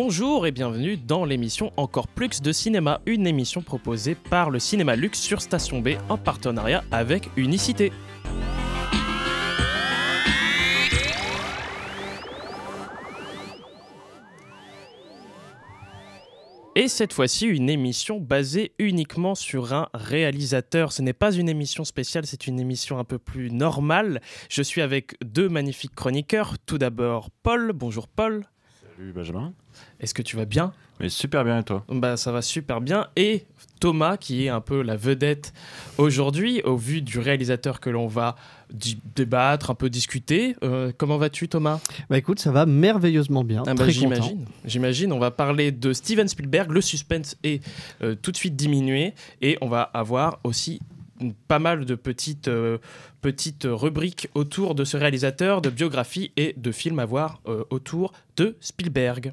Bonjour et bienvenue dans l'émission Encore Plus de Cinéma, une émission proposée par le Cinéma Luxe sur Station B en partenariat avec Unicité. Et cette fois-ci, une émission basée uniquement sur un réalisateur. Ce n'est pas une émission spéciale, c'est une émission un peu plus normale. Je suis avec deux magnifiques chroniqueurs. Tout d'abord, Paul. Bonjour, Paul. Salut, Benjamin. Est-ce que tu vas bien? Mais super bien, et toi? Bah, ça va super bien. Et Thomas, qui est un peu la vedette aujourd'hui, au vu du réalisateur que l'on va débattre, un peu discuter. Euh, comment vas-tu, Thomas? Bah écoute, ça va merveilleusement bien. Ah bah, j'imagine. J'imagine. On va parler de Steven Spielberg. Le suspense est euh, tout de suite diminué et on va avoir aussi pas mal de petites, euh, petites rubriques autour de ce réalisateur, de biographies et de films à voir autour de Spielberg.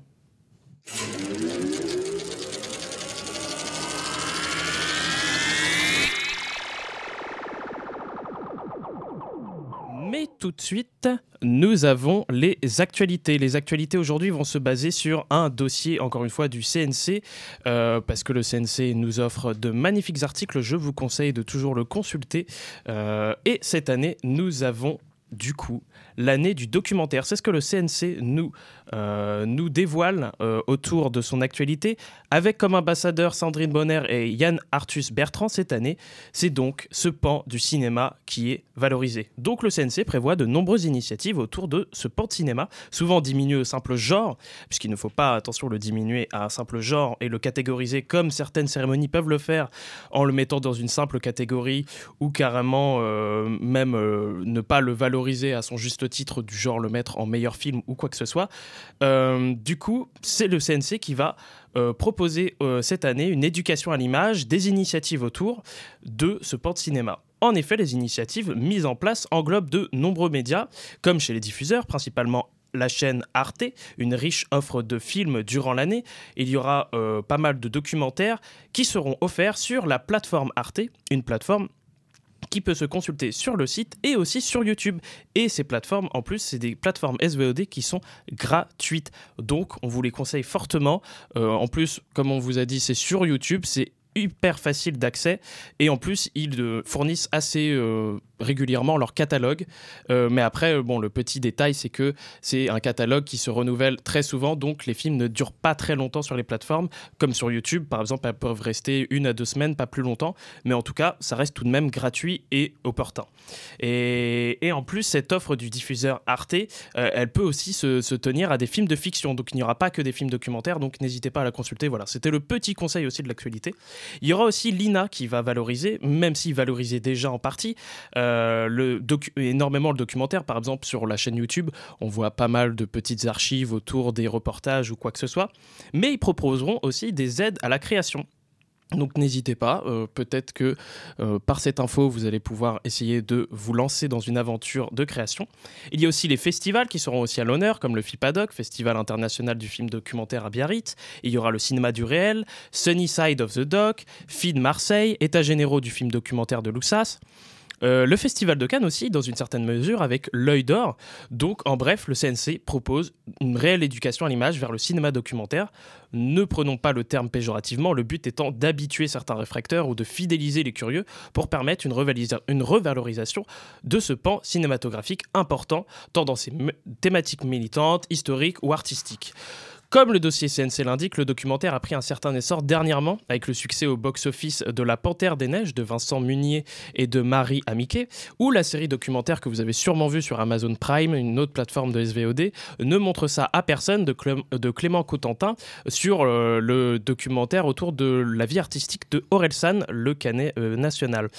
Mais tout de suite, nous avons les actualités. Les actualités aujourd'hui vont se baser sur un dossier, encore une fois, du CNC, euh, parce que le CNC nous offre de magnifiques articles. Je vous conseille de toujours le consulter. Euh, et cette année, nous avons du coup l'année du documentaire. C'est ce que le CNC nous, euh, nous dévoile euh, autour de son actualité, avec comme ambassadeur Sandrine Bonner et Yann Arthus Bertrand cette année. C'est donc ce pan du cinéma qui est valorisé. Donc le CNC prévoit de nombreuses initiatives autour de ce pan de cinéma, souvent diminué au simple genre, puisqu'il ne faut pas, attention, le diminuer à un simple genre et le catégoriser comme certaines cérémonies peuvent le faire en le mettant dans une simple catégorie ou carrément euh, même ne pas le valoriser à son juste titre du genre le mettre en meilleur film ou quoi que ce soit. Euh, du coup, c'est le CNC qui va euh, proposer euh, cette année une éducation à l'image, des initiatives autour de ce port de cinéma. En effet, les initiatives mises en place englobent de nombreux médias, comme chez les diffuseurs, principalement la chaîne Arte, une riche offre de films durant l'année. Il y aura pas mal de documentaires qui seront offerts sur la plateforme Arte, une plateforme qui peut se consulter sur le site et aussi sur YouTube. Et ces plateformes, en plus, c'est des plateformes SVOD qui sont gratuites. Donc, on vous les conseille fortement. Euh, en plus, comme on vous a dit, c'est sur YouTube, c'est hyper facile d'accès et en plus ils euh, fournissent assez euh, régulièrement leur catalogue. Euh, mais après, euh, bon, le petit détail, c'est que c'est un catalogue qui se renouvelle très souvent, donc les films ne durent pas très longtemps sur les plateformes, comme sur YouTube, par exemple, elles peuvent rester une à deux semaines, pas plus longtemps, mais en tout cas, ça reste tout de même gratuit et opportun. Et, et en plus, cette offre du diffuseur Arte, euh, elle peut aussi se, tenir à des films de fiction, donc il n'y aura pas que des films documentaires, donc n'hésitez pas à la consulter. Voilà, c'était le petit conseil aussi de l'actualité. Il y aura aussi l'INA qui va valoriser, même s'il valorisait déjà en partie. Le énormément le documentaire. Par exemple, sur la chaîne YouTube, on voit pas mal de petites archives autour des reportages ou quoi que ce soit. Mais ils proposeront aussi des aides à la création. Donc n'hésitez pas, euh, peut-être que euh, par cette info, vous allez pouvoir essayer de vous lancer dans une aventure de création. Il y a aussi les festivals qui seront aussi à l'honneur, comme le FIPADOC, Festival international du film documentaire à Biarritz. Il y aura le cinéma du réel, Sunny Side of the Doc, FID Marseille, États généraux du film documentaire de Luxas. Euh, le Festival de Cannes aussi, dans une certaine mesure, avec l'œil d'or. Donc, en bref, le CNC propose une réelle éducation à l'image vers le cinéma documentaire. Ne prenons pas le terme péjorativement, le but étant d'habituer certains réfracteurs ou de fidéliser les curieux pour permettre une, une revalorisation de ce pan cinématographique important, tant dans ses thématiques militantes, historiques ou artistiques. Comme le dossier CNC l'indique, le documentaire a pris un certain essor dernièrement avec le succès au box-office de La Panthère des Neiges de Vincent Munier et de Marie Amiquet, ou la série documentaire que vous avez sûrement vue sur Amazon Prime, une autre plateforme de SVOD, ne montre ça à personne de, Clément Cotentin sur euh, le documentaire autour de la vie artistique de Orelsan, le canet euh, national.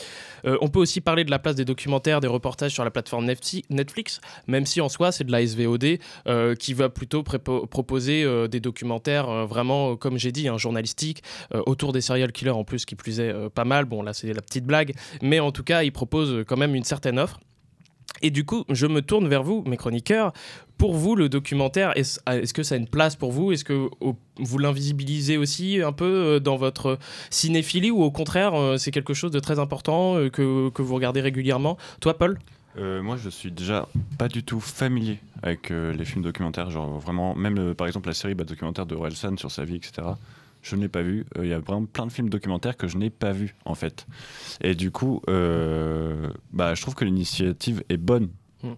Euh, on peut aussi parler de la place des documentaires, des reportages sur la plateforme Netflix, même si en soi c'est de la SVOD qui va plutôt proposer des documentaires euh, vraiment, euh, comme j'ai dit, hein, journalistique euh, autour des serial killers en plus, qui plus est pas mal. Bon, là, c'est la petite blague, mais en tout cas, il propose quand même une certaine offre. Et du coup, je me tourne vers vous, mes chroniqueurs. Pour vous, le documentaire, est-ce que ça a une place pour vous? Est-ce que vous l'invisibilisez aussi un peu dans votre cinéphilie? Ou au contraire, c'est quelque chose de très important que, que, vous regardez régulièrement? Toi, Paul? Euh, moi, je suis déjà pas du tout familier avec euh, les films documentaires. Genre, vraiment, même euh, par exemple la série bah, documentaire de Orelsan sur sa vie, etc. Je ne l'ai pas vu. Il y a vraiment plein de films documentaires que je n'ai pas vus, en fait. Et du coup, bah, je trouve que l'initiative est bonne Mm.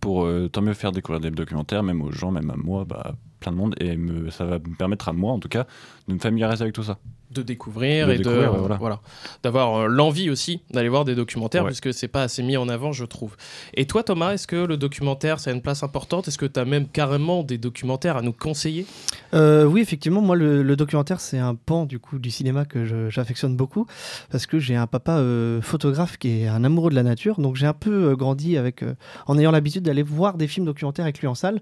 pour tant mieux faire découvrir des documentaires, même aux gens, même à moi, bah, plein de monde. Et me, ça va me permettre à moi, en tout cas, de me familiariser avec tout ça. de découvrir De et découvrir, de voilà. voilà d'avoir euh, l'envie aussi d'aller voir des documentaires Ouais. puisque c'est pas assez mis en avant je trouve. Et toi Thomas, est-ce que le documentaire ça a une place importante? Est-ce que tu as même carrément des documentaires à nous conseiller? Euh, oui, effectivement, moi, le, le documentaire, c'est un pan du coup du cinéma que j'affectionne beaucoup parce que j'ai un papa euh, photographe qui est un amoureux de la nature, donc j'ai un peu euh, grandi avec, euh, en ayant l'habitude d'aller voir des films documentaires avec lui en salle.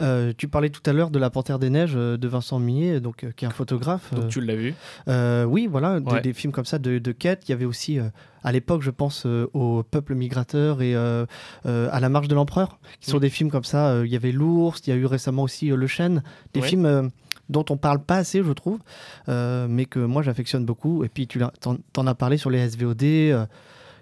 Euh, tu parlais tout à l'heure de La Panthère des Neiges euh, de Vincent Millet, donc euh, qui est un photographe. Donc euh, tu l'as vu Euh, oui, voilà, des, Ouais. des films comme ça de, de quête. Il y avait aussi, euh, à l'époque, je pense, euh, au Peuple migrateur et euh, euh, à La Marche de l'Empereur, qui sont Mm. des films comme ça. Euh, Il y avait L'Ours, il y a eu récemment aussi euh, Le Chêne, des films euh, dont on parle pas assez, je trouve, euh, mais que moi j'affectionne beaucoup. Et puis tu t'en as parlé sur les SVOD.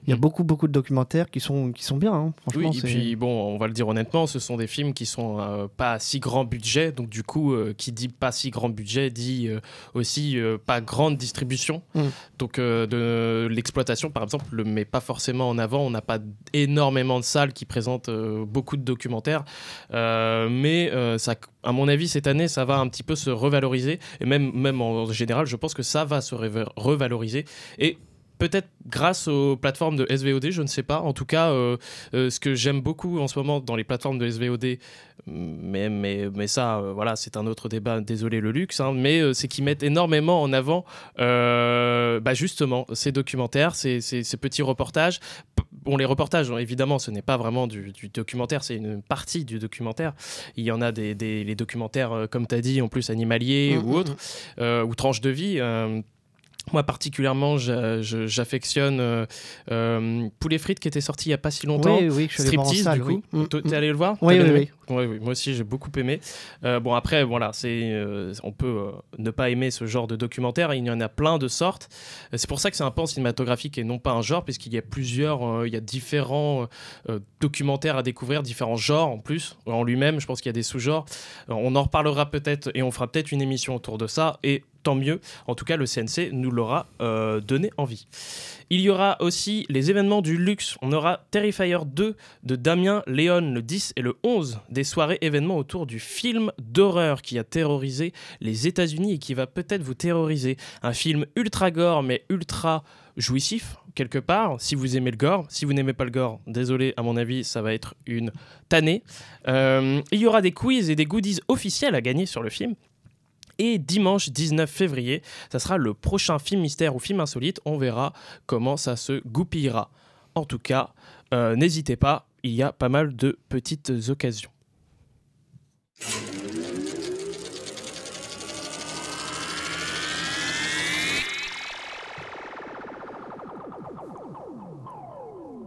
Il y a Mm. beaucoup, beaucoup de documentaires qui sont, qui sont bien, hein, franchement. Oui, et puis bon, on va le dire honnêtement, ce sont des films qui sont euh, pas si grand budget, donc du coup, euh, qui dit pas si grand budget dit euh, aussi pas grande distribution. Mm. Donc de l'exploitation, par exemple, le met pas forcément en avant. On n'a pas énormément de salles qui présentent beaucoup de documentaires, mais ça, à mon avis, cette année, ça va un petit peu se revaloriser, et même, même en général, je pense que ça va se revaloriser. Et Peut-être grâce aux plateformes de SVOD, je ne sais pas. En tout cas, euh, euh, ce que j'aime beaucoup en ce moment dans les plateformes de SVOD, mais, mais, mais ça, euh, voilà, c'est un autre débat, désolé le luxe, hein, mais c'est qu'ils mettent énormément en avant bah, justement ces documentaires, ces, ces- ces petits reportages. Bon, les reportages, évidemment, ce n'est pas vraiment du, du documentaire, c'est une partie du documentaire. Il y en a des, des- les documentaires, comme tu as dit, en plus animaliers Mm, ou mm, autres, euh, ou tranches de vie. Moi particulièrement, j'affectionne euh, euh, Poulet frites qui était sorti il y a pas si longtemps. Oui, oui, je suis allé Striptease, salle, du coup. oui. Mm, Toi, mm. T'es allé le voir? Oui, oui, oui, moi aussi, j'ai beaucoup aimé. Euh, bon, après, voilà, c'est, on peut ne pas aimer ce genre de documentaire. Il y en a plein de sortes. C'est pour ça que c'est un pan cinématographique et non pas un genre, puisqu'il y a plusieurs, il y a différents documentaires à découvrir, différents genres en plus. En lui-même, je pense qu'il y a des sous-genres. On en reparlera peut-être et on fera peut-être une émission autour de ça. Et tant mieux. En tout cas, le CNC nous l'aura euh, donné envie. Il y aura aussi les événements du luxe. On aura Terrifier 2 de Damien Léon le 10 et le 11, des soirées événements autour du film d'horreur qui a terrorisé les États-Unis et qui va peut-être vous terroriser. Un film ultra gore mais ultra jouissif quelque part si vous aimez le gore. Si vous n'aimez pas le gore, désolé, à mon avis, ça va être une tannée. Euh, il y aura des quiz et des goodies officiels à gagner sur le film. Et dimanche 19 février, ça sera le prochain film mystère ou film insolite. On verra comment ça se goupillera. En tout cas, euh, n'hésitez pas, il y a pas mal de petites occasions.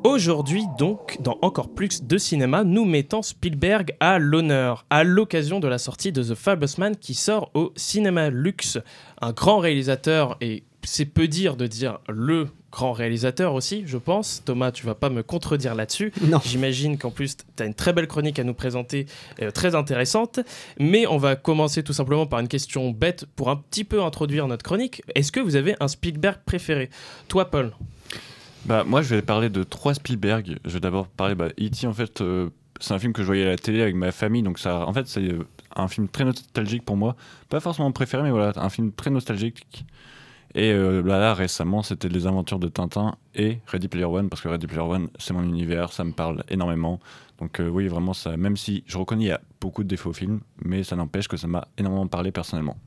Aujourd'hui, donc, dans encore plus de cinéma, nous mettons Spielberg à l'honneur, à l'occasion de la sortie de The Fablesman qui sort au cinéma luxe. Un grand réalisateur, et c'est peu dire de dire le grand réalisateur aussi, je pense. Thomas, tu vas pas me contredire là-dessus. Non. J'imagine qu'en plus, tu as une très belle chronique à nous présenter, euh, très intéressante. Mais on va commencer tout simplement par une question bête pour un petit peu introduire notre chronique. Est-ce que vous avez un Spielberg préféré? Toi, Paul Bah, moi, je vais parler de trois Spielberg. Je vais d'abord parler bah, E.T. En fait, euh, c'est un film que je voyais à la télé avec ma famille. Donc, ça, en fait, c'est euh, un film très nostalgique pour moi. Pas forcément préféré, mais voilà, un film très nostalgique. Et euh, là, là, récemment, c'était Les Aventures de Tintin et Ready Player One, parce que Ready Player One, c'est mon univers, ça me parle énormément. Donc, euh, oui, vraiment, ça, même si je reconnais il y a beaucoup de défauts au film, mais ça n'empêche que ça m'a énormément parlé personnellement.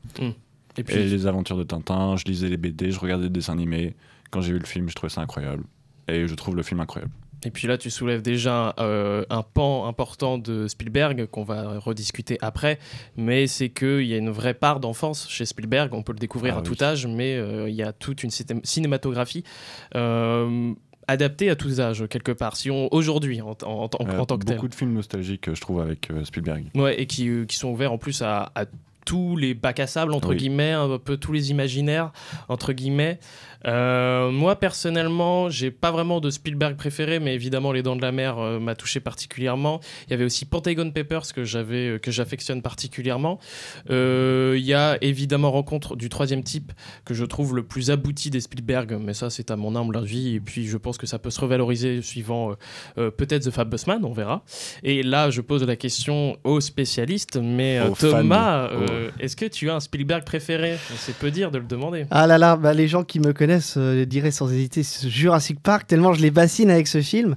Et puis, Et les aventures de Tintin, je lisais les BD, je regardais des dessins animés. Quand j'ai vu le film, je trouvais ça incroyable. Et je trouve le film incroyable. Et puis là, tu soulèves déjà euh, un pan important de Spielberg qu'on va rediscuter après, mais c'est qu'il y a une vraie part d'enfance chez Spielberg. On peut le découvrir Ah à oui. tout âge, mais euh, il y a toute une ciné- cinématographie euh, adaptée à tous âges quelque part. Si on aujourd'hui en, en- en- en tant que tel. beaucoup de films nostalgiques, je trouve, avec Spielberg. Ouais, et qui, qui sont ouverts en plus à, à tous les bacs à sable, entre Oui. guillemets, un peu tous les imaginaires, entre guillemets. Euh, moi, personnellement, j'ai pas vraiment de Spielberg préféré, mais évidemment, Les Dents de la Mer euh, m'a touché particulièrement. Il y avait aussi Pentagon Papers que j'avais, euh, que j'affectionne particulièrement. Euh, Il y a évidemment Rencontre du troisième type que je trouve le plus abouti des Spielberg, mais ça, c'est à mon humble avis. Et puis, je pense que ça peut se revaloriser suivant euh, euh, peut-être The Fabulous on verra. Et là, je pose la question aux spécialistes, mais euh. Thomas, euh, est-ce que tu as un Spielberg préféré? C'est peu dire de le demander. Ah là là, bah, les gens qui me connaissent euh, diraient sans hésiter Jurassic Park, tellement je les bassine avec ce film.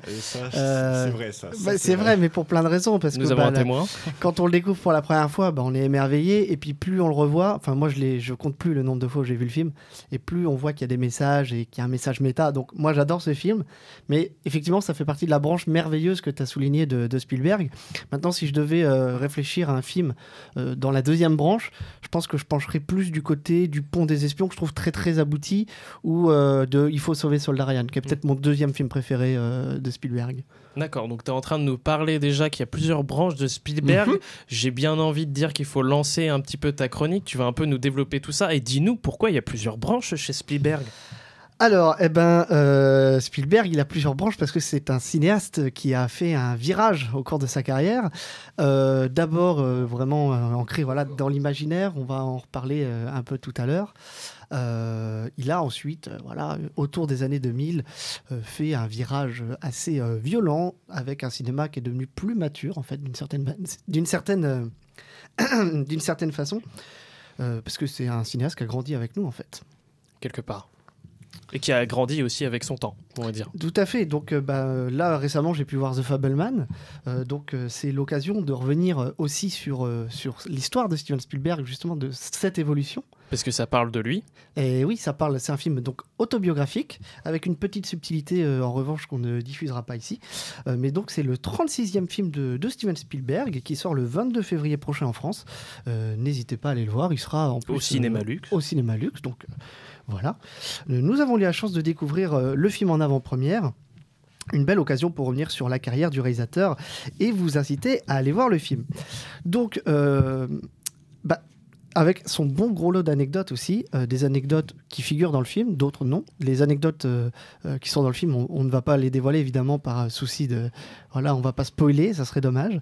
Euh, c'est vrai, ça. ça, Bah, c'est vrai, mais pour plein de raisons. Parce Nous que avons bah, un témoin. quand on le découvre pour la première fois, bah, on est émerveillé. Et puis plus on le revoit, enfin moi je, je compte plus le nombre de fois où j'ai vu le film, et plus on voit qu'il y a des messages et qu'il y a un message méta. Donc moi j'adore ce film, mais effectivement ça fait partie de la branche merveilleuse que tu as souligné de, de Spielberg. Maintenant si je devais euh, réfléchir à un film euh, dans la deuxième branche, je pense que je pencherais plus du côté du Pont des Espions que je trouve très très abouti, ou euh, de Il faut sauver Soldat Ryan, qui est peut-être mon deuxième film préféré euh, de Spielberg. D'accord, donc tu es en train de nous parler déjà qu'il y a plusieurs branches de Spielberg. Mhm. J'ai bien envie de dire qu'il faut lancer un petit peu ta chronique. Tu vas un peu nous développer tout ça et dis-nous pourquoi il y a plusieurs branches chez Spielberg. Alors, eh ben, euh, Spielberg, il a plusieurs branches parce que c'est un cinéaste qui a fait un virage au cours de sa carrière. Euh, D'abord, euh, vraiment ancré dans l'imaginaire, on va en reparler un peu tout à l'heure. Il a ensuite, autour des années 2000, euh, fait un virage assez violent avec un cinéma qui est devenu plus mature, en fait, d'une certaine, certaine, d'une certaine façon, parce que c'est un cinéaste qui a grandi avec nous, en fait. quelque part. Et qui a grandi aussi avec son temps, on va dire. Tout à fait. Donc euh, bah, euh, là récemment j'ai pu voir The Fableman. Euh, donc c'est l'occasion de revenir aussi sur, sur l'histoire de Steven Spielberg, justement de cette évolution. Parce que ça parle de lui. Et oui, ça parle, c'est un film donc autobiographique avec une petite subtilité euh, en revanche qu'on ne diffusera pas ici. Euh, mais donc c'est le 36e film de, de Steven Spielberg qui sort le 22 février prochain en France. Euh, N'hésitez pas à aller le voir, il sera en plus Au cinéma luxe. au cinéma luxe. Donc voilà. Euh, Nous avons eu la chance de découvrir euh, le film en avant-première. Une belle occasion pour revenir sur la carrière du réalisateur et vous inciter à aller voir le film. Donc, euh, bah, avec son bon gros lot d'anecdotes aussi, des anecdotes qui figurent dans le film, d'autres non. Les anecdotes qui sont dans le film, on, ne va pas les dévoiler évidemment par souci de... Voilà, on va pas spoiler, ça serait dommage.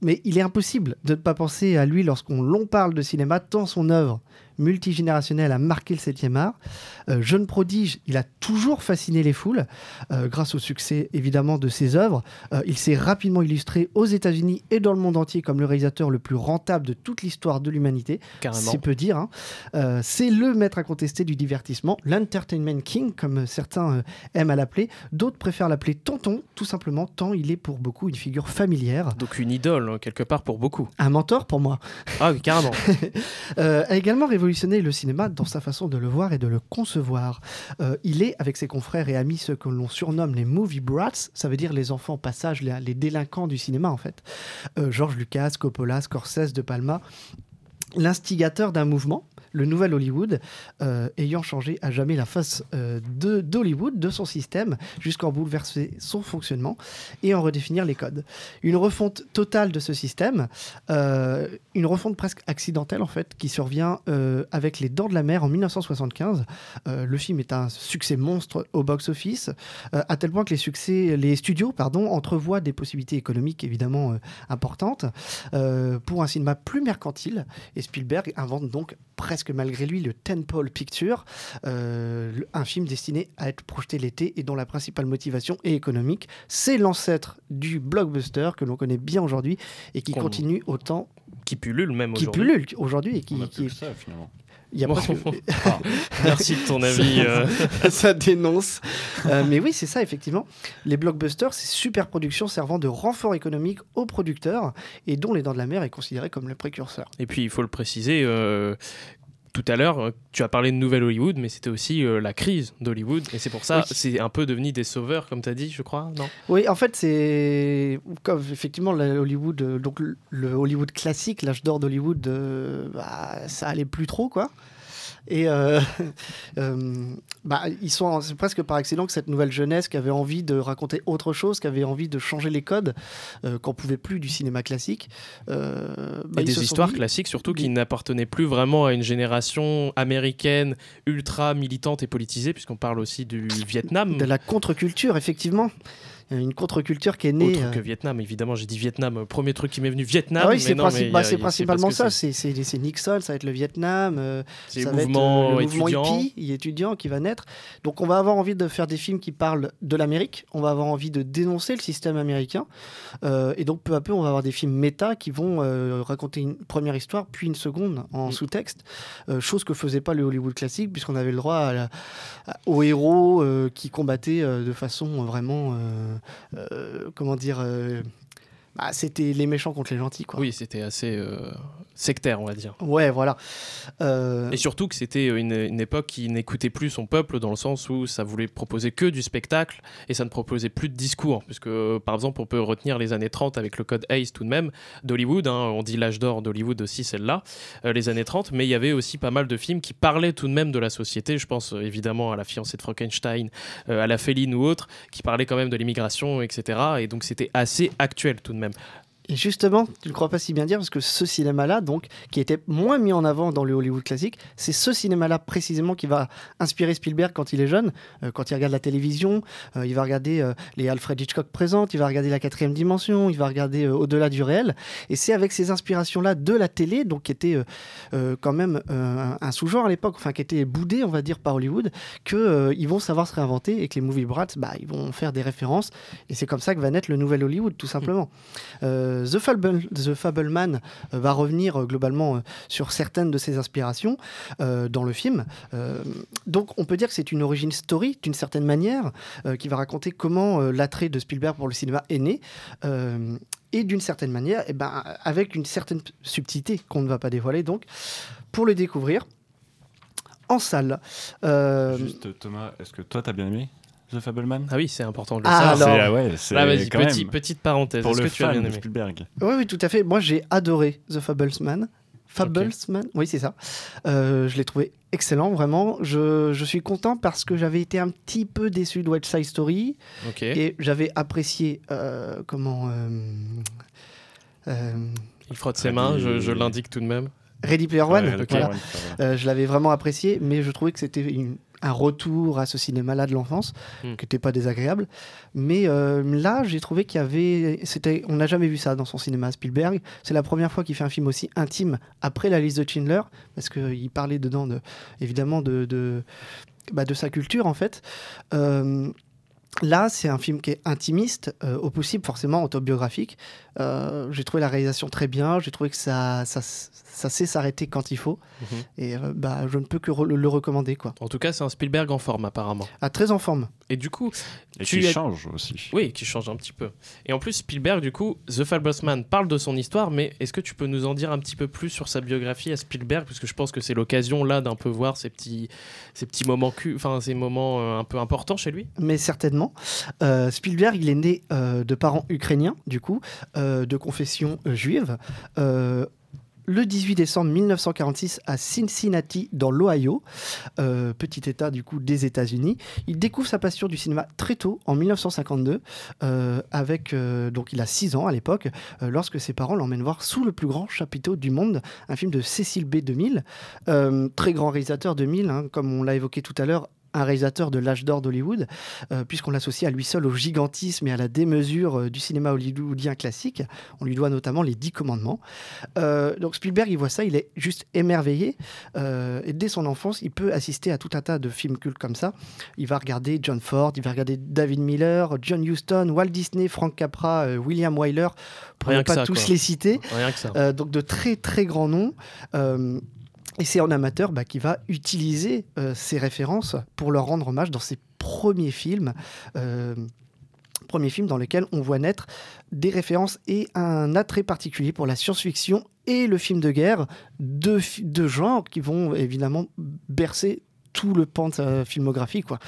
Mais il est impossible de ne pas penser à lui lorsqu'on l'on parle de cinéma, tant son œuvre multigénérationnelle a marqué le 7e art. Euh, jeune prodige, il a toujours fasciné les foules euh, grâce au succès évidemment de ses œuvres. Euh, il s'est rapidement illustré aux États-Unis et dans le monde entier comme le réalisateur le plus rentable de toute l'histoire de l'humanité, si peu dire. hein. C'est le maître incontesté du divertissement, l'entertainment king comme certains aiment à l'appeler. D'autres préfèrent l'appeler tonton, tout simplement tant il est pour beaucoup une figure familière. Donc une idole, hein, quelque part, pour beaucoup. Un mentor pour moi. Ah oui, carrément. Euh, a également révolutionné le cinéma dans sa façon de le voir et de le concevoir. Euh, il est, avec ses confrères et amis, ce que l'on surnomme les movie brats, ça veut dire les enfants passage, les, les délinquants du cinéma en fait. Euh, George Lucas, Coppola, Scorsese, De Palma, l'instigateur d'un mouvement, le nouvel Hollywood, euh, ayant changé à jamais la face euh, d'Hollywood, de son système, jusqu'à en bouleverser son fonctionnement et en redéfinir les codes. Une refonte totale de ce système, euh, une refonte presque accidentelle en fait, qui survient avec Les Dents de la Mer en 1975. Euh, le film est un succès monstre au box-office, à tel point que les, studios pardon, entrevoient des possibilités économiques évidemment importantes pour un cinéma plus mercantile. Et Spielberg invente donc presque malgré lui le Tenpole Picture, euh, un film destiné à être projeté l'été et dont la principale motivation est économique. C'est l'ancêtre du blockbuster que l'on connaît bien aujourd'hui et qui Qu'on- continue autant, qui pullule même qui aujourd'hui. pullule aujourd'hui et qui, On a qui plus que ça, finalement. Il y a Bon. presque Merci de ton avis. euh. ça dénonce. Euh, mais oui, c'est ça, effectivement. Les blockbusters, c'est super production servant de renfort économique aux producteurs et dont Les Dents de la Mer est considéré comme le précurseur. Et puis, il faut le préciser, euh, tout à l'heure, euh, tu as parlé de Nouvelle Hollywood, mais c'était aussi euh, la crise d'Hollywood. Et c'est pour ça, Oui. c'est un peu devenu des sauveurs, comme tu as dit, je crois, non? Oui, en fait, c'est comme effectivement le Hollywood, euh, donc le- Hollywood classique, l'âge d'or d'Hollywood, bah, ça allait plus trop, quoi. Et euh, euh, bah, ils sont c'est presque par excellence cette nouvelle jeunesse qui avait envie de raconter autre chose, qui avait envie de changer les codes, euh, qu'on pouvait plus du cinéma classique. Bah, et des histoires classiques surtout qui n'appartenaient plus vraiment à une génération américaine ultra militante et politisée, puisqu'on parle aussi du Vietnam. De la contre-culture, effectivement une contre-culture qui est née. Autre que Vietnam, évidemment, j'ai dit Vietnam. Premier truc qui m'est venu, Vietnam. Ah oui, c'est principalement ça. C'est Nixon, ça va être le Vietnam. Euh, c'est le mouvement, étudiant. hippie, étudiant qui va naître. Donc on va avoir envie de faire des films qui parlent de l'Amérique. On va avoir envie de dénoncer le système américain. Euh, et donc peu à peu, on va avoir des films méta qui vont euh, raconter une première histoire, puis une seconde en mm. sous-texte. chose que faisait pas le Hollywood classique, puisqu'on avait le droit aux héros qui combattaient de façon vraiment euh, comment dire euh, bah, c'était les méchants contre les gentils. Quoi. Oui, c'était assez euh, sectaire, on va dire. Ouais, voilà. Euh, Et surtout que c'était une, époque qui n'écoutait plus son peuple dans le sens où ça voulait proposer que du spectacle et ça ne proposait plus de discours. Puisque, par exemple, on peut retenir les années 30 avec le code Hayes tout de même d'Hollywood. Hein, on dit l'âge d'or d'Hollywood aussi, celle-là, euh, les années 30. Mais il y avait aussi pas mal de films qui parlaient tout de même de la société. Je pense évidemment à La fiancée de Frankenstein, à La Féline ou autre, qui parlaient quand même de l'immigration, etc. Et donc c'était assez actuel tout de même. Et justement, tu ne crois pas si bien dire, parce que ce cinéma-là, donc, qui était moins mis en avant dans le Hollywood classique, c'est ce cinéma-là précisément qui va inspirer Spielberg quand il est jeune, euh, quand il regarde la télévision, euh, il va regarder euh, les Alfred Hitchcock présentes, il va regarder la quatrième dimension, il va regarder au-delà du réel. Et c'est avec ces inspirations-là de la télé, donc qui était quand même un sous-genre à l'époque, enfin qui était boudé, on va dire, par Hollywood, qu'ils vont savoir se réinventer et que les movie brats, bah, ils vont faire des références. Et c'est comme ça que va naître le nouvel Hollywood, tout simplement. The, Fable, The Fableman euh, va revenir euh, globalement euh, sur certaines de ses inspirations dans le film. donc on peut dire que c'est une origin story d'une certaine manière qui va raconter comment l'attrait de Spielberg pour le cinéma est né et d'une certaine manière, eh ben, avec une certaine subtilité qu'on ne va pas dévoiler. Donc, pour le découvrir en salle. Thomas, est-ce que toi, tu as bien aimé? The Fableman Ah oui, c'est important de le ah, savoir. Ah, ouais, c'est petit, petite parenthèse. Pour le que tu as bien aimé Spielberg. Oui, oui, tout à fait. Moi, j'ai adoré The Fablesman. Fablesman, oui, c'est ça. Euh, je l'ai trouvé excellent, vraiment. Je, je, suis content parce que j'avais été un petit peu déçu de West Side Story. Et j'avais apprécié euh, comment. Euh, Il frotte ses mains, je, je l'indique tout de même. Ready Player One, je l'avais vraiment apprécié, mais je trouvais que c'était une un retour à ce cinéma-là de l'enfance, hmm. qui n'était pas désagréable. Mais euh, là, j'ai trouvé qu'il y avait. C'était, on n'a jamais vu ça dans son cinéma, Spielberg. C'est la première fois qu'il fait un film aussi intime après la liste de Schindler, parce qu'il parlait dedans, de, évidemment, de, de, bah, de sa culture, en fait. Euh, Là, c'est un film qui est intimiste, euh, au possible forcément autobiographique. Euh, j'ai trouvé la réalisation très bien, j'ai trouvé que ça, ça, ça sait s'arrêter quand il faut. Mhm. Et euh, bah, je ne peux que le recommander. Quoi. En tout cas, c'est un Spielberg en forme apparemment. Ah, très en forme. Et du coup, et tu qui change aussi. Oui, qui change un petit peu. Et en plus, Spielberg, du coup, The Fablesman parle de son histoire, mais est-ce que tu peux nous en dire un petit peu plus sur sa biographie à Spielberg? Parce que je pense que c'est l'occasion là d'un peu voir ces petits, ces petits moments, enfin ces moments un peu importants chez lui. Mais certainement. Euh, Spielberg, il est né euh, de parents ukrainiens, du coup, euh, de confession juive le 18 décembre 1946 à Cincinnati, dans l'Ohio, petit état du coup des États-Unis. Il découvre sa passion du cinéma très tôt, en 1952, avec donc il a 6 ans à l'époque, lorsque ses parents l'emmènent voir Sous le plus grand chapiteau du monde, un film de Cécile B. 2000, très grand réalisateur 2000, hein, comme on l'a évoqué tout à l'heure, un réalisateur de l'âge d'or d'Hollywood, euh, puisqu'on l'associe à lui seul au gigantisme et à la démesure euh, du cinéma hollywoodien classique. On lui doit notamment les Dix Commandements. Euh, donc Spielberg, il voit ça, il est juste émerveillé. et dès son enfance, il peut assister à tout un tas de films cultes comme ça. Il va regarder John Ford, il va regarder David Miller, John Huston, Walt Disney, Frank Capra, William Wyler, pour ne pas tous les citer. donc de très très grands noms. Et c'est en amateur bah, qui va utiliser euh, ces références pour leur rendre hommage dans ses premiers films. Euh, premiers films dans lesquels on voit naître des références et un attrait particulier pour la science-fiction et le film de guerre, deux, deux genres qui vont évidemment bercer tout le pan de sa filmographie, quoi,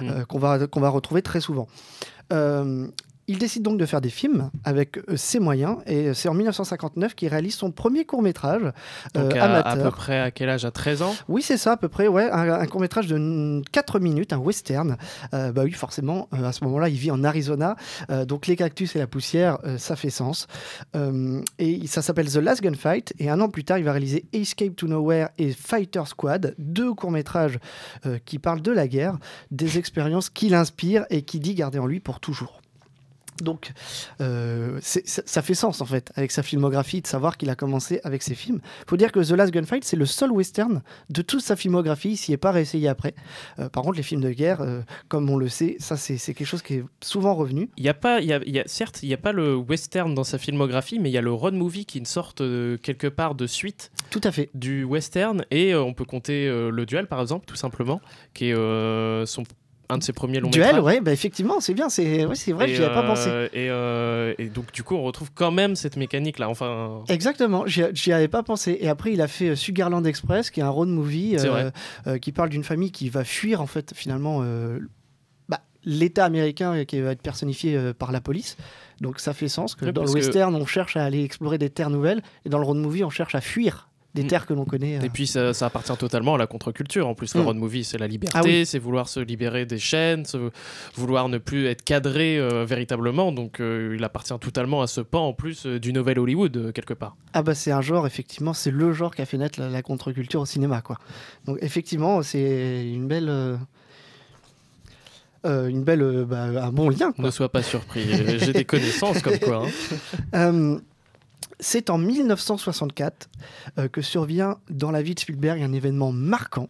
mmh. euh, qu'on va, qu'on va retrouver très souvent. Il décide donc de faire des films avec euh, ses moyens et c'est en 1959 qu'il réalise son premier court métrage Donc à, amateur. à peu près à quel âge? À 13 ans? Oui, c'est ça, à peu près, ouais. Un, court métrage de 4 minutes, un western. Euh, bah oui, forcément, euh, à ce moment-là, il vit en Arizona. Euh, donc les cactus et la poussière, euh, ça fait sens. Euh, et ça s'appelle The Last Gunfight. Et un an plus tard, il va réaliser Escape to Nowhere et Fighter Squad, deux courts métrages euh, qui parlent de la guerre, des expériences qui l'inspirent et qui dit garder en lui pour toujours. Donc, euh, ça, ça fait sens en fait avec sa filmographie de savoir qu'il a commencé avec ses films. faut dire que The Last Gunfight, c'est le seul western de toute sa filmographie. Il s'y est pas réessayé après. Euh, par contre, les films de guerre, euh, comme on le sait, ça c'est quelque chose qui est souvent revenu. Il y a pas, il y a, il y a- certes, il n'y a pas le western dans sa filmographie, mais il y a le road movie qui est une sorte quelque part de suite Tout à fait. du western. Et on peut compter le duel, par exemple, tout simplement, qui est son, un de ses premiers longs Duel, métrages. ouais, bah effectivement, c'est bien. C'est ouais, c'est vrai, j'y avais pas euh, pensé. Et, euh, et donc, du coup, on retrouve quand même cette mécanique-là. Enfin, Exactement, j'y avais pas pensé. Et après, il a fait euh, Sugarland Express, qui est un road movie euh, euh, qui parle d'une famille qui va fuir en fait finalement euh, bah, l'État américain qui va être personnifié euh, par la police. Donc ça fait sens que Oui, dans le que- western, on cherche à aller explorer des terres nouvelles, et dans le road movie, on cherche à fuir des Mm. terres que l'on connaît. euh. Et puis ça, ça appartient totalement à la contre-culture. En plus, le Mm. road movie, c'est la liberté, Ah oui. c'est vouloir se libérer des chaînes, se- vouloir ne plus être cadré euh, véritablement. Donc euh, il appartient totalement à ce pan en plus euh, du nouvel Hollywood, euh, quelque part. Ah bah c'est un genre, effectivement, c'est le genre qui a fait naître la, la contre-culture au cinéma, quoi. Donc effectivement, c'est une belle... euh, euh, une belle, euh, bah, un bon lien. quoi. Ne sois pas surpris. J'ai des connaissances comme quoi. hein. Euh, c'est en 1964 euh, que survient dans la vie de Spielberg un événement marquant,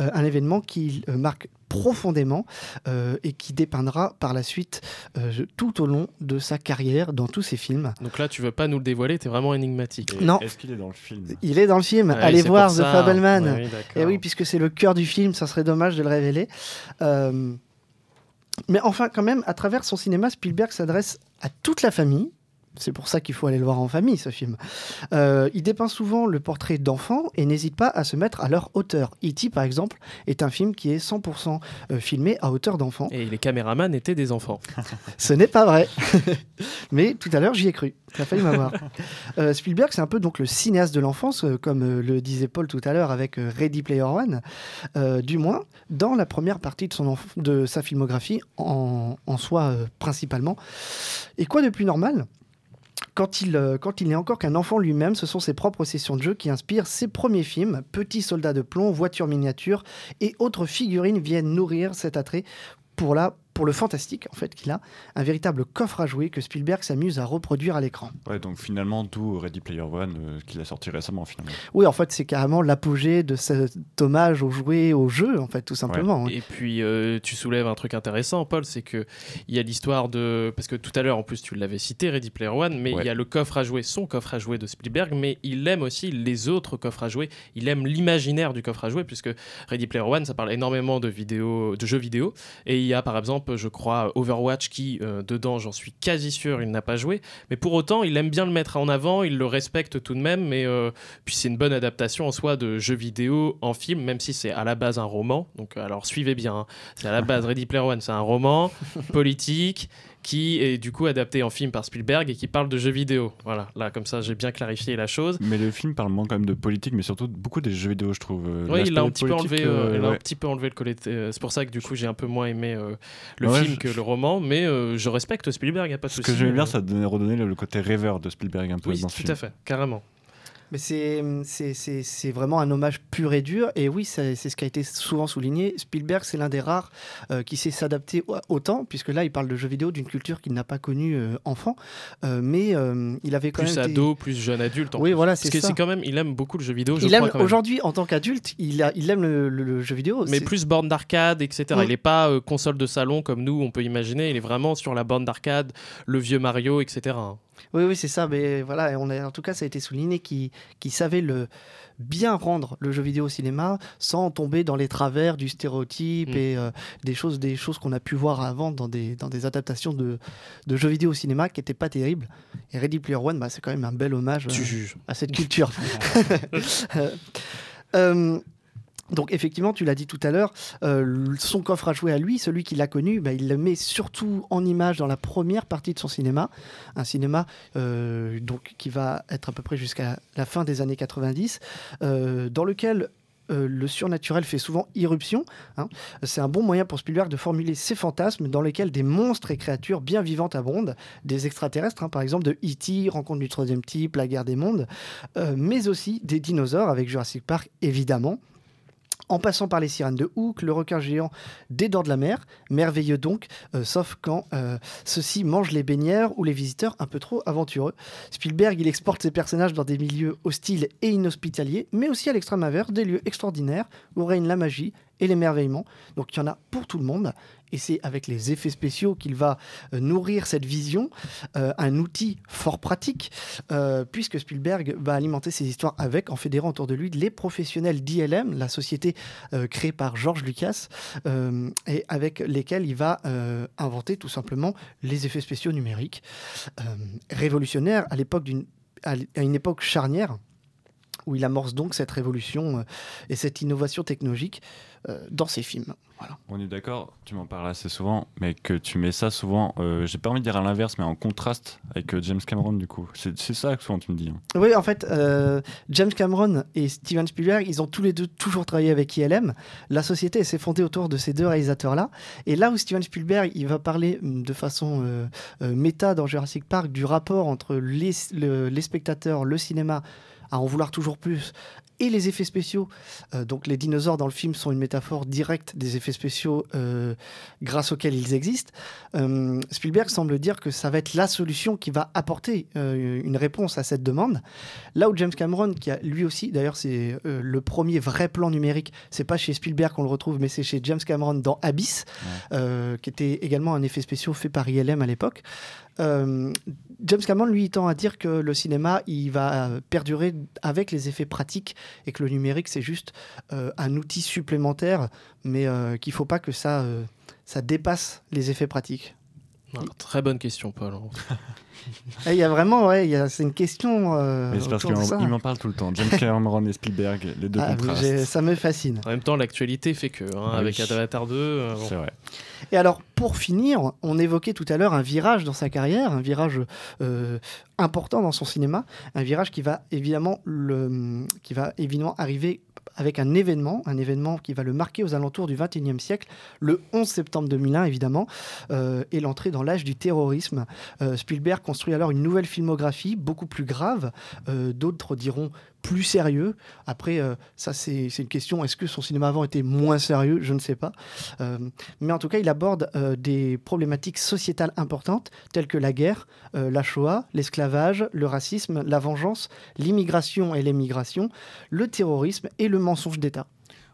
euh, un événement qui euh, marque profondément euh, et qui dépeindra par la suite euh, tout au long de sa carrière dans tous ses films. Donc là, tu veux pas nous le dévoiler, t'es vraiment énigmatique. Et Non. Est-ce qu'il est dans le film? Il est dans le film, Ouais, allez voir The. Fableman. Ouais, oui, d'accord. Et oui, puisque c'est le cœur du film, ça serait dommage de le révéler. Euh, mais enfin, quand même, à travers son cinéma, Spielberg s'adresse à toute la famille. C'est pour ça qu'il faut aller le voir en famille, ce film. Euh, il dépeint souvent le portrait d'enfants et n'hésite pas à se mettre à leur hauteur. E.T., par exemple, est un film qui est 100% euh, filmé à hauteur d'enfant. Et les caméramans étaient des enfants. Ce n'est pas vrai. Mais tout à l'heure, j'y ai cru. Ça a failli m'avoir. Euh, Spielberg, c'est un peu donc le cinéaste de l'enfance, comme le disait Paul tout à l'heure avec Ready Player One. Euh, du moins, dans la première partie de, son de sa filmographie, en, en soi principalement. Et quoi de plus normal? Quand il, euh, quand il n'est encore qu'un enfant lui-même, ce sont ses propres sessions de jeu qui inspirent ses premiers films. Petits soldats de plomb, voitures miniatures et autres figurines viennent nourrir cet attrait pour, la, pour le fantastique en fait qu'il a, un véritable coffre à jouer que Spielberg s'amuse à reproduire à l'écran. Ouais, donc finalement, d'où Ready Player One, euh, qu'il a sorti récemment finalement. Oui, en fait, c'est carrément l'apogée de cet hommage aux jouets, au jeu, en fait, tout simplement. hein. Et puis euh, tu soulèves un truc intéressant, Paul, c'est que il y a l'histoire de parce que tout à l'heure en plus tu l'avais cité, Ready Player One, mais il Ouais. y a le coffre à jouer, son coffre à jouer de Spielberg, mais il aime aussi les autres coffres à jouer. Il aime l'imaginaire du coffre à jouer puisque Ready Player One, ça parle énormément de vidéos, de jeux vidéo, et il y a par exemple, je crois, Overwatch qui euh, dedans, j'en suis quasi sûr, il n'a pas joué, mais pour autant, il aime bien le mettre en avant, il le respecte tout de même, mais euh, puis c'est une bonne adaptation en soi de jeux vidéo en film, même si c'est à la base un roman. Donc alors suivez bien, hein. c'est à la base Ready Player One, c'est un roman politique qui est du coup adapté en film par Spielberg et qui parle de jeux vidéo. Voilà, là comme ça j'ai bien clarifié la chose. Mais le film parle moins quand même de politique, mais surtout beaucoup des jeux vidéo, je trouve. Euh, Oui, il a un petit peu enlevé, euh, euh, il a un petit peu enlevé le collet. C'est pour ça que du coup j'ai un peu moins aimé euh, le Ouais, film je- que le roman, mais euh, je respecte Spielberg, y a pas de Ce souci. que j'aimais bien, ça donnait, redonnait le, le côté rêveur de Spielberg un peu Oui, dans ce tout film. à fait, carrément. Mais c'est, vraiment un hommage pur et dur. Et oui, c'est, ce qui a été souvent souligné. Spielberg, c'est l'un des rares euh, qui sait s'adapter au- autant, puisque là, il parle de jeux vidéo d'une culture qu'il n'a pas connue euh, enfant. Euh, mais il avait quand Plus même. été- ado, plus jeune adulte. en Oui, plus. voilà, Parce c'est que ça. c'est quand même, il aime beaucoup le jeu vidéo. Je Il crois, aime aujourd'hui, en tant qu'adulte, il, a, il aime le, le- le jeu vidéo. Mais plus borne d'arcade, etc. Il n'est pas console de salon comme nous, on peut imaginer. Il est vraiment sur la borne d'arcade, le vieux Mario, etc. Oui, oui, c'est ça. Mais voilà, et on a, en tout cas, ça a été souligné qu'il qu'il savait le, bien rendre le jeu vidéo au cinéma sans tomber dans les travers du stéréotype Mm. et euh, des choses, des choses qu'on a pu voir avant dans des, dans des adaptations de, de jeux vidéo au cinéma qui n'étaient pas terribles. Et Ready Player One, bah, c'est quand même un bel hommage Tu euh, à cette culture. Euh, Donc effectivement, tu l'as dit tout à l'heure, euh, son coffre à jouer à lui, celui qu'il a connu, bah, il le met surtout en image dans la première partie de son cinéma, un cinéma euh, donc qui va être à peu près jusqu'à la fin des années 90, euh, dans lequel le surnaturel fait souvent irruption. hein. C'est un bon moyen pour Spielberg de formuler ses fantasmes dans lesquels des monstres et créatures bien vivantes abondent, des extraterrestres, hein, par exemple de E.T., Rencontre du troisième type, La guerre des mondes, mais aussi des dinosaures avec Jurassic Park évidemment. En passant par les sirènes de Hook, le requin géant des dents de la mer, merveilleux donc, euh, sauf quand euh, ceux-ci mangent les baignères ou les visiteurs un peu trop aventureux. Spielberg, il exporte ses personnages dans des milieux hostiles et inhospitaliers, mais aussi à l'extrême inverse, des lieux extraordinaires où règne la magie et l'émerveillement. Donc il y en a pour tout le monde, et c'est avec les effets spéciaux qu'il va euh, nourrir cette vision, euh, un outil fort pratique, euh, puisque Spielberg va alimenter ses histoires avec, en fédérant autour de lui, les professionnels d'ILM, la société créée par George Lucas, et avec lesquels il va inventer tout simplement les effets spéciaux numériques, révolutionnaires à l'époque d'une à une époque charnière où il amorce donc cette révolution euh, et cette innovation technologique euh, dans ses films. Voilà. On est d'accord, tu m'en parles assez souvent, mais que tu mets ça souvent, euh, j'ai pas envie de dire à l'inverse, mais en contraste avec James Cameron du coup. C'est ça que souvent tu me dis. hein. Oui, en fait, euh, James Cameron et Steven Spielberg, ils ont tous les deux toujours travaillé avec ILM. La société elle s'est fondée autour de ces deux réalisateurs-là. Et là où Steven Spielberg, il va parler hum, de façon euh, méta dans Jurassic Park du rapport entre les, le- les spectateurs, le cinéma, à en vouloir toujours plus, et les effets spéciaux. Euh, donc les dinosaures dans le film sont une métaphore directe des effets spéciaux euh, grâce auxquels ils existent. Euh, Spielberg semble dire que ça va être la solution qui va apporter une réponse à cette demande. Là où James Cameron, qui a lui aussi, d'ailleurs c'est le premier vrai plan numérique, c'est pas chez Spielberg qu'on le retrouve, mais c'est chez James Cameron dans Abyss, qui était également un effet spécial fait par ILM à l'époque. Euh, James Cameron, lui, tend à dire que le cinéma, il va perdurer avec les effets pratiques et que le numérique, c'est juste euh, un outil supplémentaire, mais euh, qu'il faut pas que ça, ça dépasse les effets pratiques. Ah, très bonne question, Paul. Et Il y a vraiment, ouais, il y a- c'est une question. euh, Mais c'est parce qu'il m'en- il m'en parle tout le temps. James Cameron et Spielberg, les deux Ah, contrastes. ça me fascine. En même temps, l'actualité fait que, hein, Oui. avec Avatar 2, euh, bon. C'est vrai. Et alors, pour finir, on évoquait tout à l'heure un virage dans sa carrière, un virage euh, important dans son cinéma, un virage qui va évidemment, le, qui va évidemment arriver avec un événement, un événement qui va le marquer aux alentours du 21e siècle, le 11 septembre 2001 évidemment, euh, et l'entrée dans l'âge du terrorisme. Euh, Spielberg construit alors une nouvelle filmographie, beaucoup plus grave, euh, d'autres diront plus sérieux. Après, euh, ça c'est une question, est-ce que son cinéma avant était moins sérieux? Je ne sais pas. Euh, mais en tout cas, il aborde euh, des problématiques sociétales importantes telles que la guerre, la Shoah, l'esclavage, le racisme, la vengeance, l'immigration et l'émigration, le terrorisme et le mensonge d'État.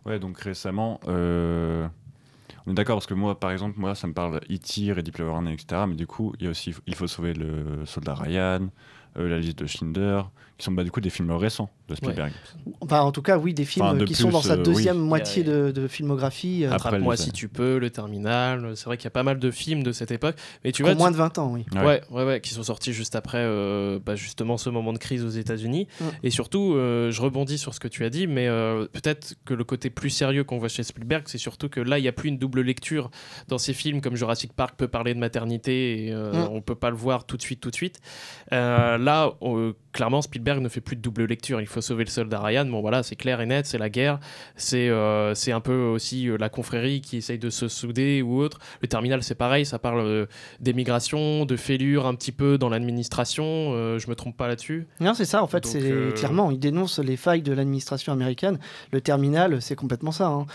Ouais, donc récemment, on est d'accord parce que moi, par exemple, moi, ça me parle E.T., Ready Player etc. Mais du coup, il Il faut sauver le soldat Ryan, La liste de Schindler, qui sont bah, du coup des films récents de Spielberg. Enfin, en tout cas, oui, des films Enfin, de qui sont dans sa euh, deuxième oui. moitié de, de filmographie, euh, Attrape-moi si tu peux, Le Terminal. C'est vrai qu'il y a pas mal de films de cette époque. Mais tu vois, moins de 20 ans, oui. Ouais. Ouais, ouais, ouais, qui sont sortis juste après euh, bah, justement ce moment de crise aux États-Unis. Mm. Et surtout, euh, je rebondis sur ce que tu as dit, mais euh, peut-être que le côté plus sérieux qu'on voit chez Spielberg, c'est surtout que là, il n'y a plus une double lecture dans ces films comme Jurassic Park peut parler de maternité et euh, Mm. on peut pas le voir tout de suite, tout de suite. Euh, là, on- clairement, Spielberg ne fait plus de double lecture. Il faut sauver le soldat Ryan. Bon, voilà, c'est clair et net, c'est la guerre. C'est euh, c'est un peu aussi euh, la confrérie qui essaye de se souder ou autre. Le terminal, c'est pareil, ça parle euh, d'émigration, de fêlure un petit peu dans l'administration. je me trompe pas là-dessus. Non, c'est ça, en fait, c'est clairement, il dénonce les failles de l'administration américaine. Le terminal, c'est complètement ça. hein.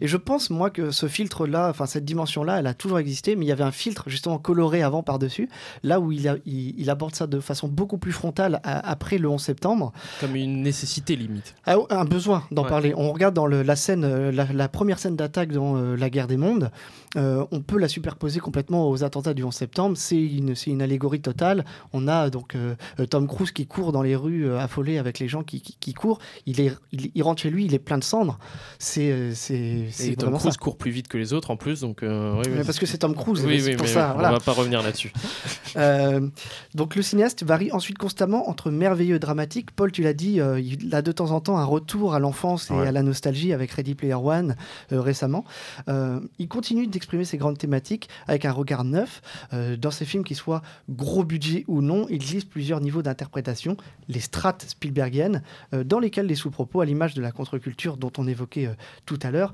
Et je pense, moi, que ce filtre-là, enfin, cette dimension-là, elle a toujours existé, mais il y avait un filtre, justement, coloré avant par-dessus, là où il, a- il, il aborde ça de façon beaucoup plus frontale à- après le 11 septembre. Comme une nécessité limite. Ah, un besoin d'en Ouais. parler. On regarde dans le- la scène, euh, la, la première scène d'attaque dans euh, la guerre des mondes, euh, on peut la superposer complètement aux attentats du 11 septembre. C'est une, c'est une allégorie totale. On a donc euh, Tom Cruise qui court dans les rues affolé avec les gens qui, qui- qui courent. Il, est, il, il rentre chez lui, il est plein de cendres. C'est c'est Tom Cruise ça. court plus vite que les autres en plus, donc oui, oui, Mais parce que c'est Tom Cruise, oui, c'est oui, pour mais ça. on voilà. va pas revenir là-dessus. Donc le cinéaste va ri- ensuite constamment entre merveilleux et dramatique. Paul, tu l'as dit, euh, il a de temps en temps un retour à l'enfance et Ouais. à la nostalgie avec Ready Player One euh, récemment. Euh, il continue d'exprimer ses grandes thématiques avec un regard neuf. Dans ses films, qu'ils soient gros budget ou non, il existe plusieurs niveaux d'interprétation, les strates Spielbergiennes, dans lesquelles les sous-propos, à l'image de la contre-culture dont on évoquait tout à l'heure,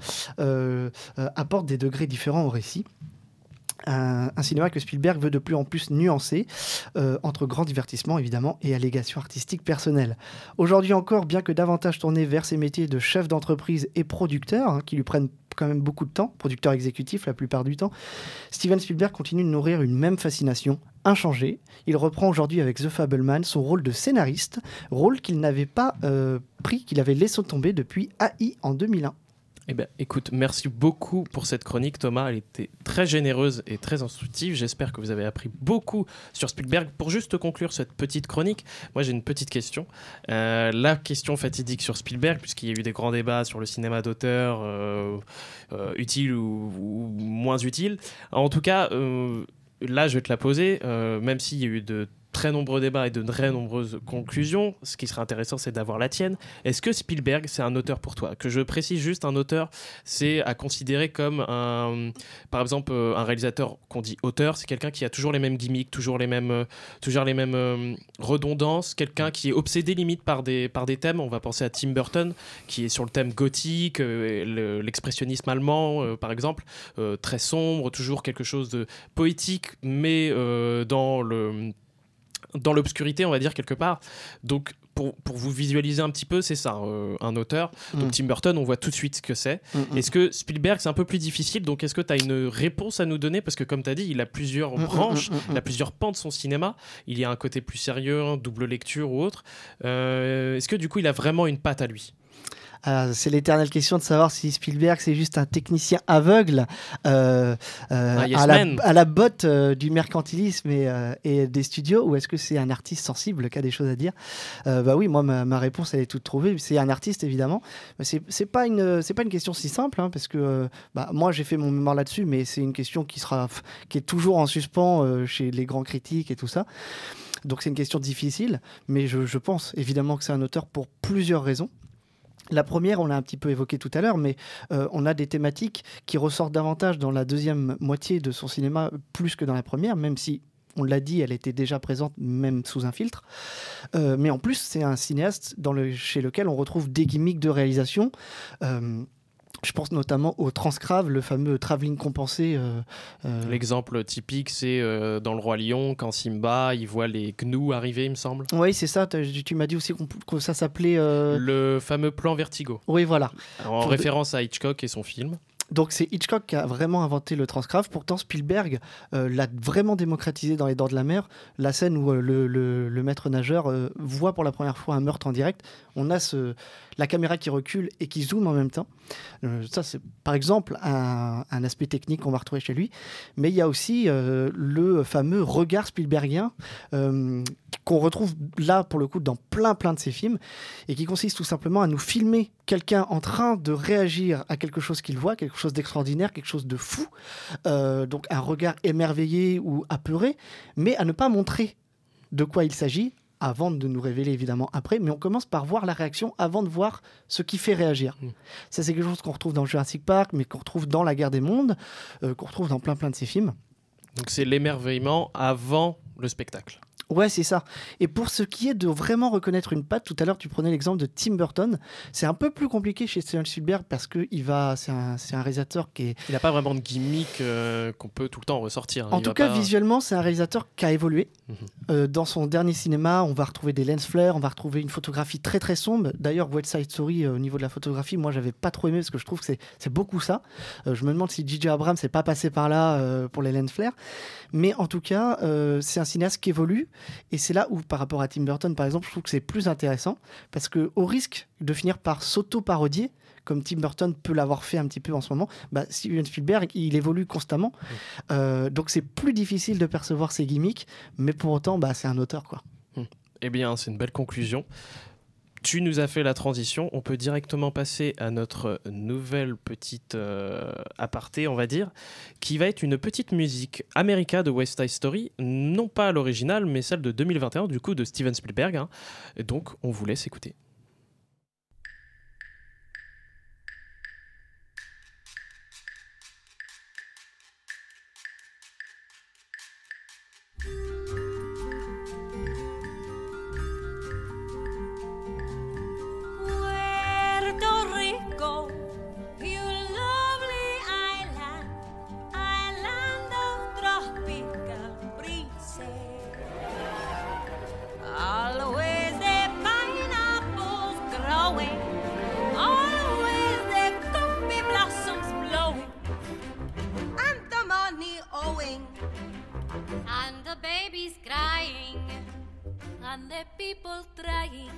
apportent des degrés différents au récit. Un, cinéma que Spielberg veut de plus en plus nuancer, euh, entre grand divertissement évidemment et allégation artistique personnelle. Aujourd'hui encore, bien que davantage tourné vers ses métiers de chef d'entreprise et producteur, hein, qui lui prennent quand même beaucoup de temps, producteur exécutif la plupart du temps, Steven Spielberg continue de nourrir une même fascination inchangée. Il reprend aujourd'hui avec The Fableman son rôle de scénariste, rôle qu'il n'avait pas euh, pris, qu'il avait laissé tomber depuis AI en 2001. Eh ben, écoute, merci beaucoup pour cette chronique, Thomas. Elle était très généreuse et très instructive. J'espère que vous avez appris beaucoup sur Spielberg. Pour juste conclure cette petite chronique, moi j'ai une petite question. Euh, la question fatidique sur Spielberg, puisqu'il y a eu des grands débats sur le cinéma d'auteur, euh, euh, utile ou, moins utile. En tout cas, là je vais te la poser, même s'il y a eu de très nombreux débats et de très nombreuses conclusions. Ce qui serait intéressant, c'est d'avoir la tienne. Est-ce que Spielberg, c'est un auteur pour toi? Que je précise juste, un auteur, c'est à considérer comme un, par exemple, euh, un réalisateur qu'on dit auteur, c'est quelqu'un qui a toujours les mêmes gimmicks, toujours les mêmes, euh, toujours les mêmes euh, redondances, quelqu'un qui est obsédé limite par des, par des thèmes. On va penser à Tim Burton, qui est sur le thème gothique, l'expressionnisme allemand, par exemple, très sombre, toujours quelque chose de poétique, mais dans le dans l'obscurité, on va dire quelque part. Donc, pour, pour vous visualiser un petit peu, c'est ça, euh, un auteur. Donc, Mm. Tim Burton, on voit tout de suite ce que c'est. Mm, mm. Est-ce que Spielberg, c'est un peu plus difficile? Donc, est-ce que tu as une réponse à nous donner? Parce que, comme tu as dit, il a plusieurs branches, il a plusieurs pans de son cinéma. Il y a un côté plus sérieux, un double lecture ou autre. Euh, est-ce que, du coup, il a vraiment une patte à lui? Ah, c'est l'éternelle question de savoir si Spielberg c'est juste un technicien aveugle euh, euh, yes à, la, man. à la botte euh, du mercantilisme et, euh, et des studios ou est-ce que c'est un artiste sensible qui a des choses à dire? Euh, Bah oui, moi ma, ma réponse elle est toute trouvée. C'est un artiste évidemment, mais c'est pas une c'est pas une question si simple hein, parce que euh, bah, moi j'ai fait mon mémoire là-dessus, mais c'est une question qui sera qui est toujours en suspens euh, chez les grands critiques et tout ça. Donc c'est une question difficile, mais je, je pense évidemment que c'est un auteur pour plusieurs raisons. La première, on l'a un petit peu évoqué tout à l'heure, mais euh, on a des thématiques qui ressortent davantage dans la deuxième moitié de son cinéma plus que dans la première, même si, on l'a dit, elle était déjà présente même sous un filtre. Euh, mais en plus, c'est un cinéaste chez lequel on retrouve des gimmicks de réalisation. Euh, je pense notamment au Transcrave, le fameux travelling compensé. euh, euh, L'exemple typique, c'est euh, dans Le Roi Lion, quand Simba, il voit les gnous arriver, il me semble. Oui, c'est ça. Tu m'as dit aussi que ça s'appelait. Le fameux plan Vertigo, Oui, voilà. en Pour- référence à Hitchcock et son film. Donc c'est Hitchcock qui a vraiment inventé le transcrave. Pourtant Spielberg euh, l'a vraiment démocratisé dans Les Dents de la Mer. La scène où euh, le, le- le maître nageur euh, voit pour la première fois un meurtre en direct. On a ce, la caméra qui recule et qui zoome en même temps. Euh, ça c'est par exemple un, aspect technique qu'on va retrouver chez lui. Mais il y a aussi euh, le fameux regard Spielbergien euh, qu'on retrouve là pour le coup dans plein plein de ses films et qui consiste tout simplement à nous filmer quelqu'un en train de réagir à quelque chose qu'il voit, quelque chose d'extraordinaire, quelque chose de fou, donc un regard émerveillé ou apeuré, mais à ne pas montrer de quoi il s'agit avant de nous révéler évidemment après, mais on commence par voir la réaction avant de voir ce qui fait réagir. Mm. Ça c'est quelque chose qu'on retrouve dans Jurassic Park, mais qu'on retrouve dans La Guerre des Mondes, euh, qu'on retrouve dans plein plein de ses films. Donc c'est l'émerveillement avant le spectacle. Ouais, c'est ça. Et pour ce qui est de vraiment reconnaître une patte, tout à l'heure tu prenais l'exemple de Tim Burton. C'est un peu plus compliqué chez Steven Spielberg parce que il va, c'est un, réalisateur qui est, Il n'a pas vraiment de gimmick euh, qu'on peut tout le temps ressortir. en Il tout cas pas- visuellement, c'est un réalisateur qui a évolué. Mhm. Euh, dans son dernier cinéma, on va retrouver des lens flares, on va retrouver une photographie très très sombre. D'ailleurs, West Side Story, euh, au niveau de la photographie, moi j'avais pas trop aimé parce que je trouve que c'est, beaucoup ça. Je me demande si J.J. Abrams s'est pas passé par là pour les lens flares. Mais en tout cas, c'est un cinéaste qui évolue. Et c'est là où, par rapport à Tim Burton, par exemple, je trouve que c'est plus intéressant. Parce que au risque de finir par s'auto-parodier, comme Tim Burton peut l'avoir fait un petit peu en ce moment, bah, Steven Spielberg, il évolue constamment. Euh, donc c'est plus difficile de percevoir ses gimmicks. Mais pour autant, bah, c'est un auteur, quoi. Eh bien, c'est une belle conclusion. Tu nous as fait la transition. On peut directement passer à notre nouvelle petite euh, aparté, on va dire, qui va être une petite musique America de West Side Story, non pas l'original, mais celle de 2021, du coup de Steven Spielberg. hein. Donc, on vous laisse écouter. People trying.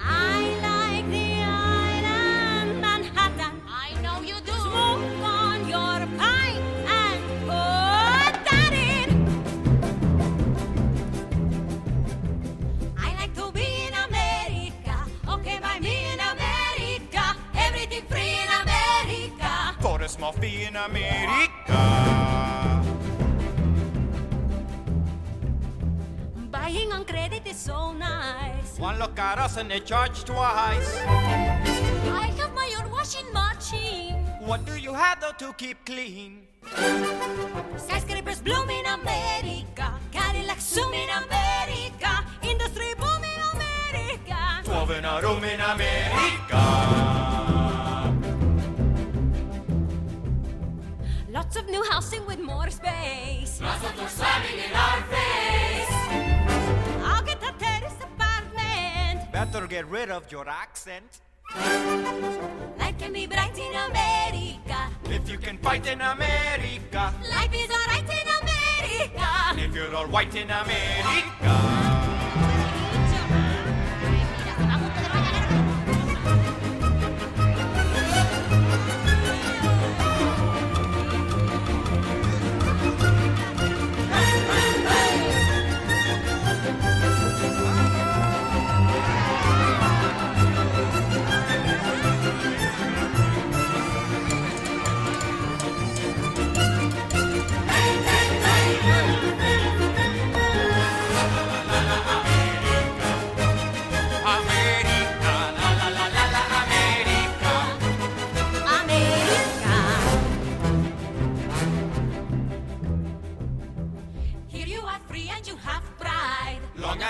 I like the island Manhattan. I know you do. Smoke on your pine and put that in. I like to be in America. Okay, by me in America. Everything free in America. For a small fee in America. So nice. One look at us and they charge twice. I have my own washing machine. What do you have though to keep clean? Skyscrapers bloom in America. Cadillacs zoom in America. Industry boom in America. Twelve in a room in America. Lots of new housing with more space. I'll Better get rid of your accent. Life can be bright in America. If you can fight in America. Life is alright in America. If you're all white in. America,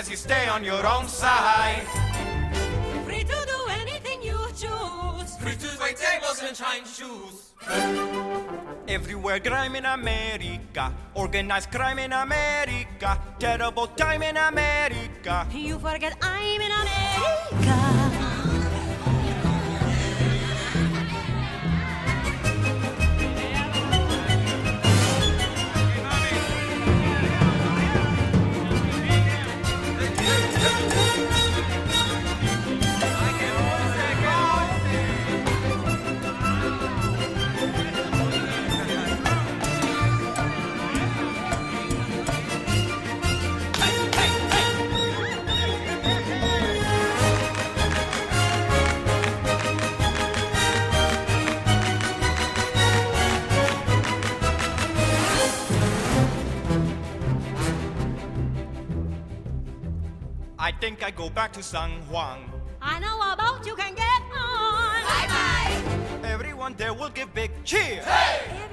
as you stay on your own side. Free to do anything you choose. Free to wait tables and shine shoes. Everywhere crime in America, organized crime in America, terrible time in America. You forget I'm in America. I go back to San Juan. I know about you can get on. Bye bye. Everyone there will give big cheer. Everyone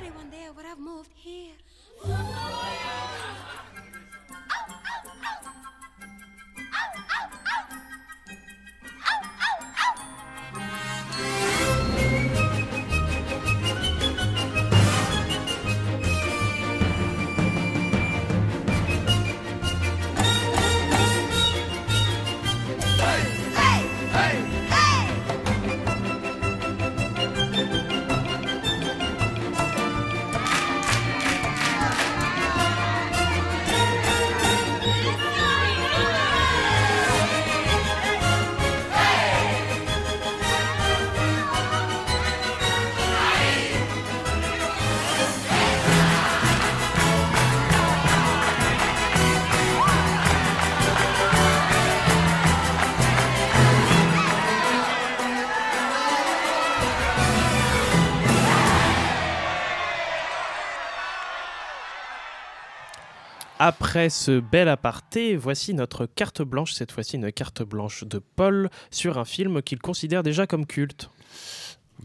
Après ce bel aparté, voici notre carte blanche, cette fois-ci une carte blanche de Paul sur un film qu'il considère déjà comme culte.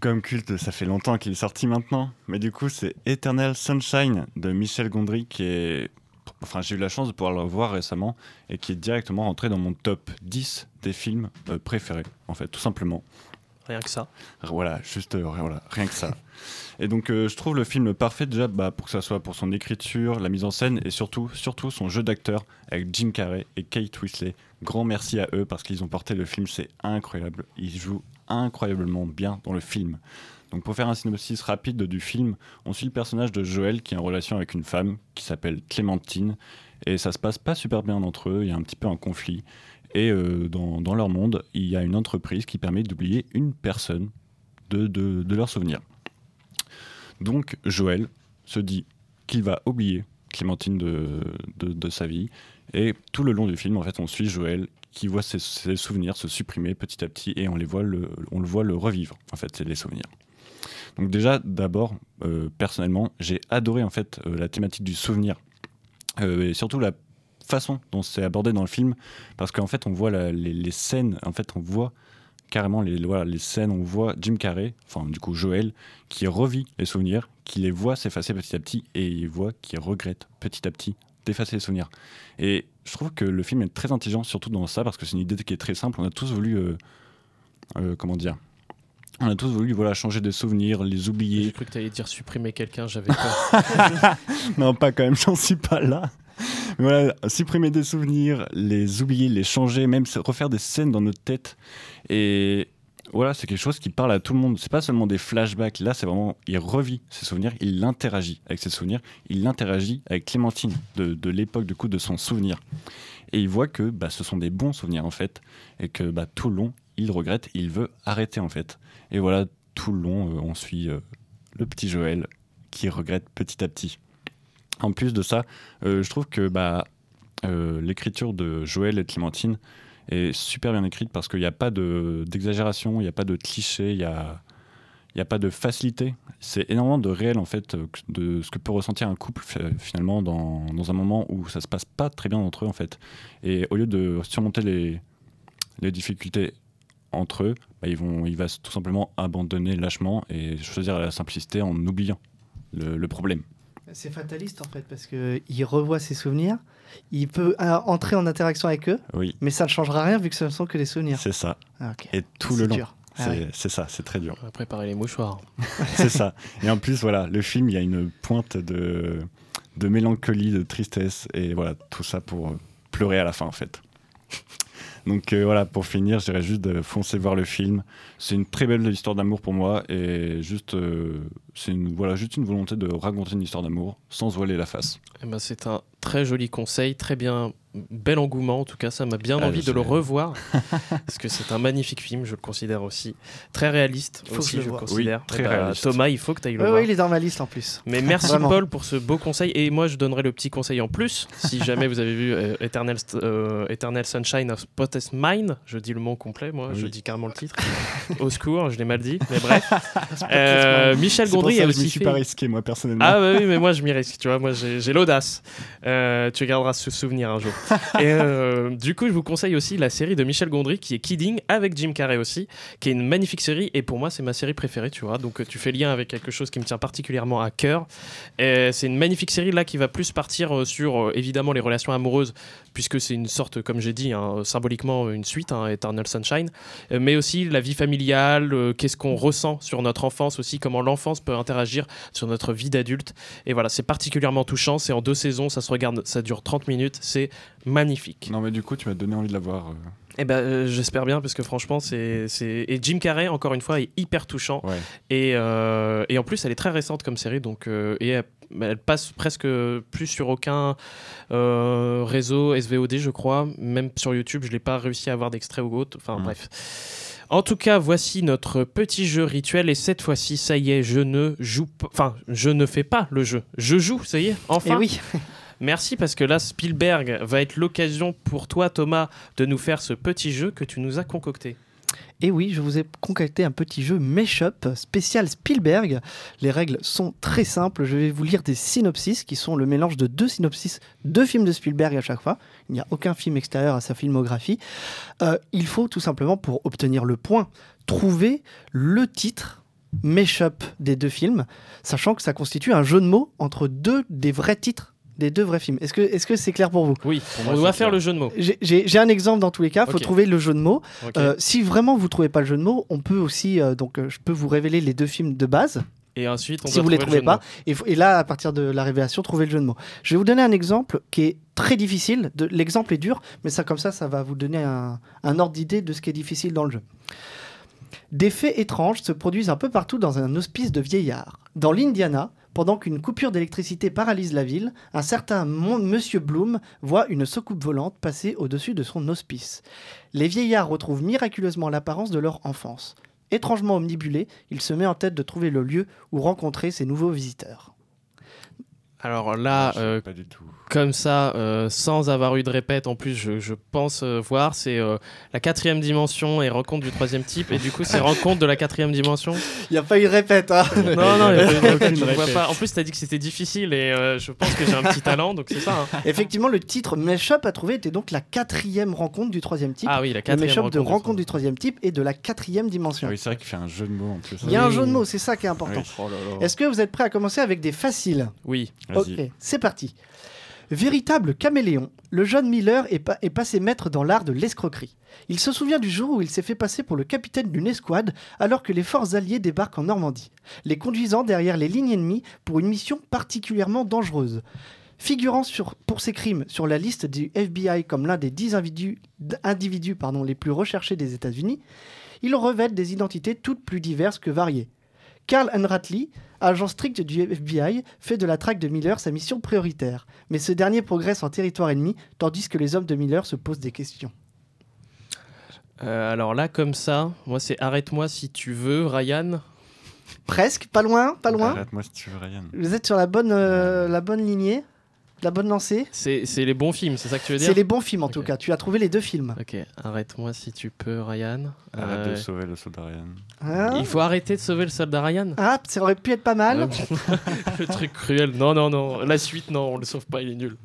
Comme culte, ça fait longtemps qu'il est sorti maintenant. Mais du coup, c'est Eternal Sunshine de Michel Gondry qui est. Enfin, j'ai eu la chance de pouvoir le voir récemment et qui est directement rentré dans mon top 10 des films euh, préférés, en fait, tout simplement. Rien que ça. Voilà, juste euh, voilà, rien que ça. Et donc, euh, je trouve le film parfait déjà bah, pour que ça soit pour son écriture, la mise en scène et surtout, surtout son jeu d'acteur avec Jim Carrey et Kate Winslet. Grand merci à eux parce qu'ils ont porté le film, c'est incroyable. Ils jouent incroyablement bien dans le film. Donc pour faire un synopsis rapide du film, on suit le personnage de Joël qui est en relation avec une femme qui s'appelle Clémentine et ça se passe pas super bien entre eux, il y a un petit peu un conflit. Et euh, dans, leur monde, il y a une entreprise qui permet d'oublier une personne de, de, de leurs souvenirs. Donc Joël se dit qu'il va oublier Clémentine de, sa vie. Et tout le long du film, en fait, on suit Joël qui voit ses, souvenirs se supprimer petit à petit et on, les voit le, on le voit le revivre. En fait, c'est les souvenirs. Donc déjà, d'abord, euh, personnellement, j'ai adoré en fait euh, la thématique du souvenir et surtout la façon dont c'est abordé dans le film, parce qu'en fait, on voit la- les, les scènes, en fait, on voit carrément les, voilà, les scènes, on voit Jim Carrey, enfin du coup Joël, qui revit les souvenirs, qui les voit s'effacer petit à petit et il voit qu'il regrette petit à petit d'effacer les souvenirs. Et je trouve que le film est très intelligent, surtout dans ça, parce que c'est une idée qui est très simple. On a tous voulu, euh, euh, comment dire, on a tous voulu voilà changer des souvenirs, les J'ai oublier. cru que tu allais dire supprimer quelqu'un, j'avais peur. non, pas quand même, j'en suis pas là. Supprimer des souvenirs, les oublier, les changer, même refaire des scènes dans notre tête. Et voilà, c'est quelque chose qui parle à tout le monde. C'est pas seulement des flashbacks. Là, c'est vraiment, il revit ses souvenirs, il interagit avec ses souvenirs, il interagit avec Clémentine de, de l'époque du coup de son souvenir. Et il voit que bah, ce sont des bons souvenirs en fait, et que bah, tout le long, il regrette, il veut arrêter en fait. Et voilà, tout le long, euh, on suit euh, le petit Joël qui regrette petit à petit. En plus de ça, euh, je trouve que bah, euh, l'écriture de Joël et de Clémentine est super bien écrite parce qu'il n'y a pas de- d'exagération, il n'y a pas de cliché, il n'y a, pas de facilité. C'est énormément de réel en fait, euh, de ce que peut ressentir un couple fi- finalement dans, un moment où ça se passe pas très bien entre eux en fait. Et au lieu de surmonter les, difficultés entre eux, bah, ils vont, il va tout simplement abandonner lâchement et choisir la simplicité en oubliant le problème. C'est fataliste en fait, parce qu'il revoit ses souvenirs, il peut euh, entrer en interaction avec eux, Oui, mais ça ne changera rien vu que ce ne sont que des souvenirs. c'est ça. Ah. Et tout C'est le long. dur. Ah C'est ouais. c'est ça, c'est très dur. On va préparer les mouchoirs. c'est ça. Et en plus, voilà, le film, il y a une pointe de, de mélancolie, de tristesse, et voilà, tout ça pour euh, pleurer à la fin, en fait. Donc euh, voilà, pour finir, je dirais juste de foncer voir le film. C'est une très belle histoire d'amour pour moi, et juste, euh, c'est une, voilà, juste une volonté de raconter une histoire d'amour sans voiler la face. Eh ben, c'est un très joli conseil, très bien, bel engouement en tout cas, ça m'a bien Ah, envie de le revoir parce que c'est un magnifique film, je le considère aussi très réaliste Il faut que aussi, je le je le considère. Oui, très Eh ben, réaliste. Thomas, il faut que tu ailles le Ouais, voir. ouais, il est dans ma liste en plus. Mais merci. Paul pour ce beau conseil et moi je donnerai le petit conseil en plus si jamais vous avez vu euh, Eternal, euh, Eternal Sunshine of Spotless Mind, je dis le mot complet moi, je Oui. dis carrément le titre. Au secours, je l'ai mal dit, mais bref. Euh, Michel Gondry ça a que je aussi m'y suis fait pas risqué, moi, personnellement. ah bah oui, mais moi je m'y risque, tu vois, moi j'ai j'ai l'audace. Euh, tu garderas ce souvenir un jour. Et euh, du coup, je vous conseille aussi la série de Michel Gondry qui est Kidding avec Jim Carrey aussi, qui est une magnifique série et pour moi c'est ma série préférée, tu vois. Donc euh, tu fais lien avec quelque chose qui me tient particulièrement à cœur. C'est une magnifique série là qui va plus partir euh, sur évidemment les relations amoureuses puisque c'est une sorte, comme j'ai dit, hein, symboliquement une suite, hein, Eternal Sunshine, mais aussi la vie familiale, qu'est-ce qu'on ressent sur notre enfance aussi, comment l'enfance peut interagir sur notre vie d'adulte. Et voilà, c'est particulièrement touchant. C'est en deux saisons, ça se regarde, ça dure 30 minutes, c'est magnifique. Non, mais du coup, tu m'as donné envie de la voir. euh. Et ben, euh, j'espère bien parce que franchement, c'est, c'est et Jim Carrey encore une fois est hyper touchant. Ouais. Et, euh, et en plus, elle est très récente comme série, donc euh, et elle, elle passe presque plus sur aucun euh, réseau SVOD, je crois. Même sur YouTube, je l'ai pas réussi à avoir d'extrait ou autre. Enfin Mm. bref. En tout cas, voici notre petit jeu rituel et cette fois-ci, ça y est, je ne joue pas. Enfin, je ne fais pas le jeu. Je joue, ça y est, Et enfin. Eh oui, Merci parce que là, Spielberg va être l'occasion pour toi, Thomas, de nous faire ce petit jeu que tu nous as concocté. Et oui, je vous ai concocté un petit jeu Meshup spécial Spielberg. Les règles sont très simples. Je vais vous lire des synopsis qui sont le mélange de deux synopsis, deux films de Spielberg à chaque fois. Il n'y a aucun film extérieur à sa filmographie. Euh, il faut tout simplement, pour obtenir le point, trouver le titre Meshup des deux films, sachant que ça constitue un jeu de mots entre deux des vrais titres des deux vrais films. Est-ce que est-ce que c'est clair pour vous? Oui, moi, on doit clair. faire le jeu de mots. J'ai- un exemple dans tous les cas. Il faut trouver le jeu de mots. Euh, si vraiment vous trouvez pas le jeu de mots, on peut aussi euh, donc euh, je peux vous révéler les deux films de base Et ensuite, on si vous les trouver le trouvez pas. Et, là, à partir de la révélation, trouver le jeu de mots. Je vais vous donner un exemple qui est très difficile. L'exemple est dur, mais ça comme ça, ça va vous donner un, un ordre d'idée de ce qui est difficile dans le jeu. Des faits étranges se produisent un peu partout dans un hospice de vieillards. Dans l'Indiana, pendant qu'une coupure d'électricité paralyse la ville, un certain mon- Monsieur Bloom voit une soucoupe volante passer au-dessus de son hospice. Les vieillards retrouvent miraculeusement l'apparence de leur enfance. Étrangement omnibulé, il se met en tête de trouver le lieu où rencontrer ses nouveaux visiteurs. Alors là, sais euh, pas du tout. comme ça, euh, sans avoir eu de répète, en plus, je, je pense euh, voir, c'est euh, la quatrième dimension et rencontre du troisième type. Et du coup, c'est rencontre de la quatrième dimension. Il n'y a pas eu de répète, hein Non, non, il y a pas eu de Aucune répète, je vois pas. En plus, t'as dit que c'était difficile et euh, je pense que j'ai un petit talent, donc c'est ça. hein. Effectivement, le titre Meshup à trouver était donc la quatrième rencontre du troisième type. Ah oui, la le quatrième Meshup de rencontre rencontre du troisième type et de la quatrième dimension. Ah oui, c'est vrai qu'il fait un jeu de mots en plus. Il y a un jeu de mots, c'est ça qui est important. Oui. Oh. Est-ce que vous êtes prêts à commencer avec des faciles? Oui. Ok, c'est parti. Véritable caméléon, le jeune Miller est, pa- est passé maître dans l'art de l'escroquerie. Il se souvient du jour où il s'est fait passer pour le capitaine d'une escouade alors que les forces alliées débarquent en Normandie, les conduisant derrière les lignes ennemies pour une mission particulièrement dangereuse. Figurant pour ses crimes sur la liste du FBI comme l'un des dix individus, individus les plus recherchés des États-Unis, il revêt des identités toutes plus diverses que variées. Carl Unratley, agent strict du FBI, fait de la traque de Miller sa mission prioritaire, mais ce dernier progresse en territoire ennemi, tandis que les hommes de Miller se posent des questions. Euh, alors là, comme ça, moi, c'est arrête-moi si tu veux, Ryan. Presque, pas loin, pas loin. Arrête-moi si tu veux, Ryan. Vous êtes sur la bonne, euh, la bonne lignée, la bonne lancée. C'est les bons films, c'est ça que tu veux dire C'est les bons films en tout cas. Tu as trouvé les deux films. Ok, arrête-moi si tu peux, Ryan. Arrête Euh, de sauver le soldat Ryan. Hein il faut arrêter de sauver le soldat Ryan. Ah, ça aurait pu être pas mal. Euh, le truc cruel. Non, non, non. La suite, non, on le sauve pas, il est nul.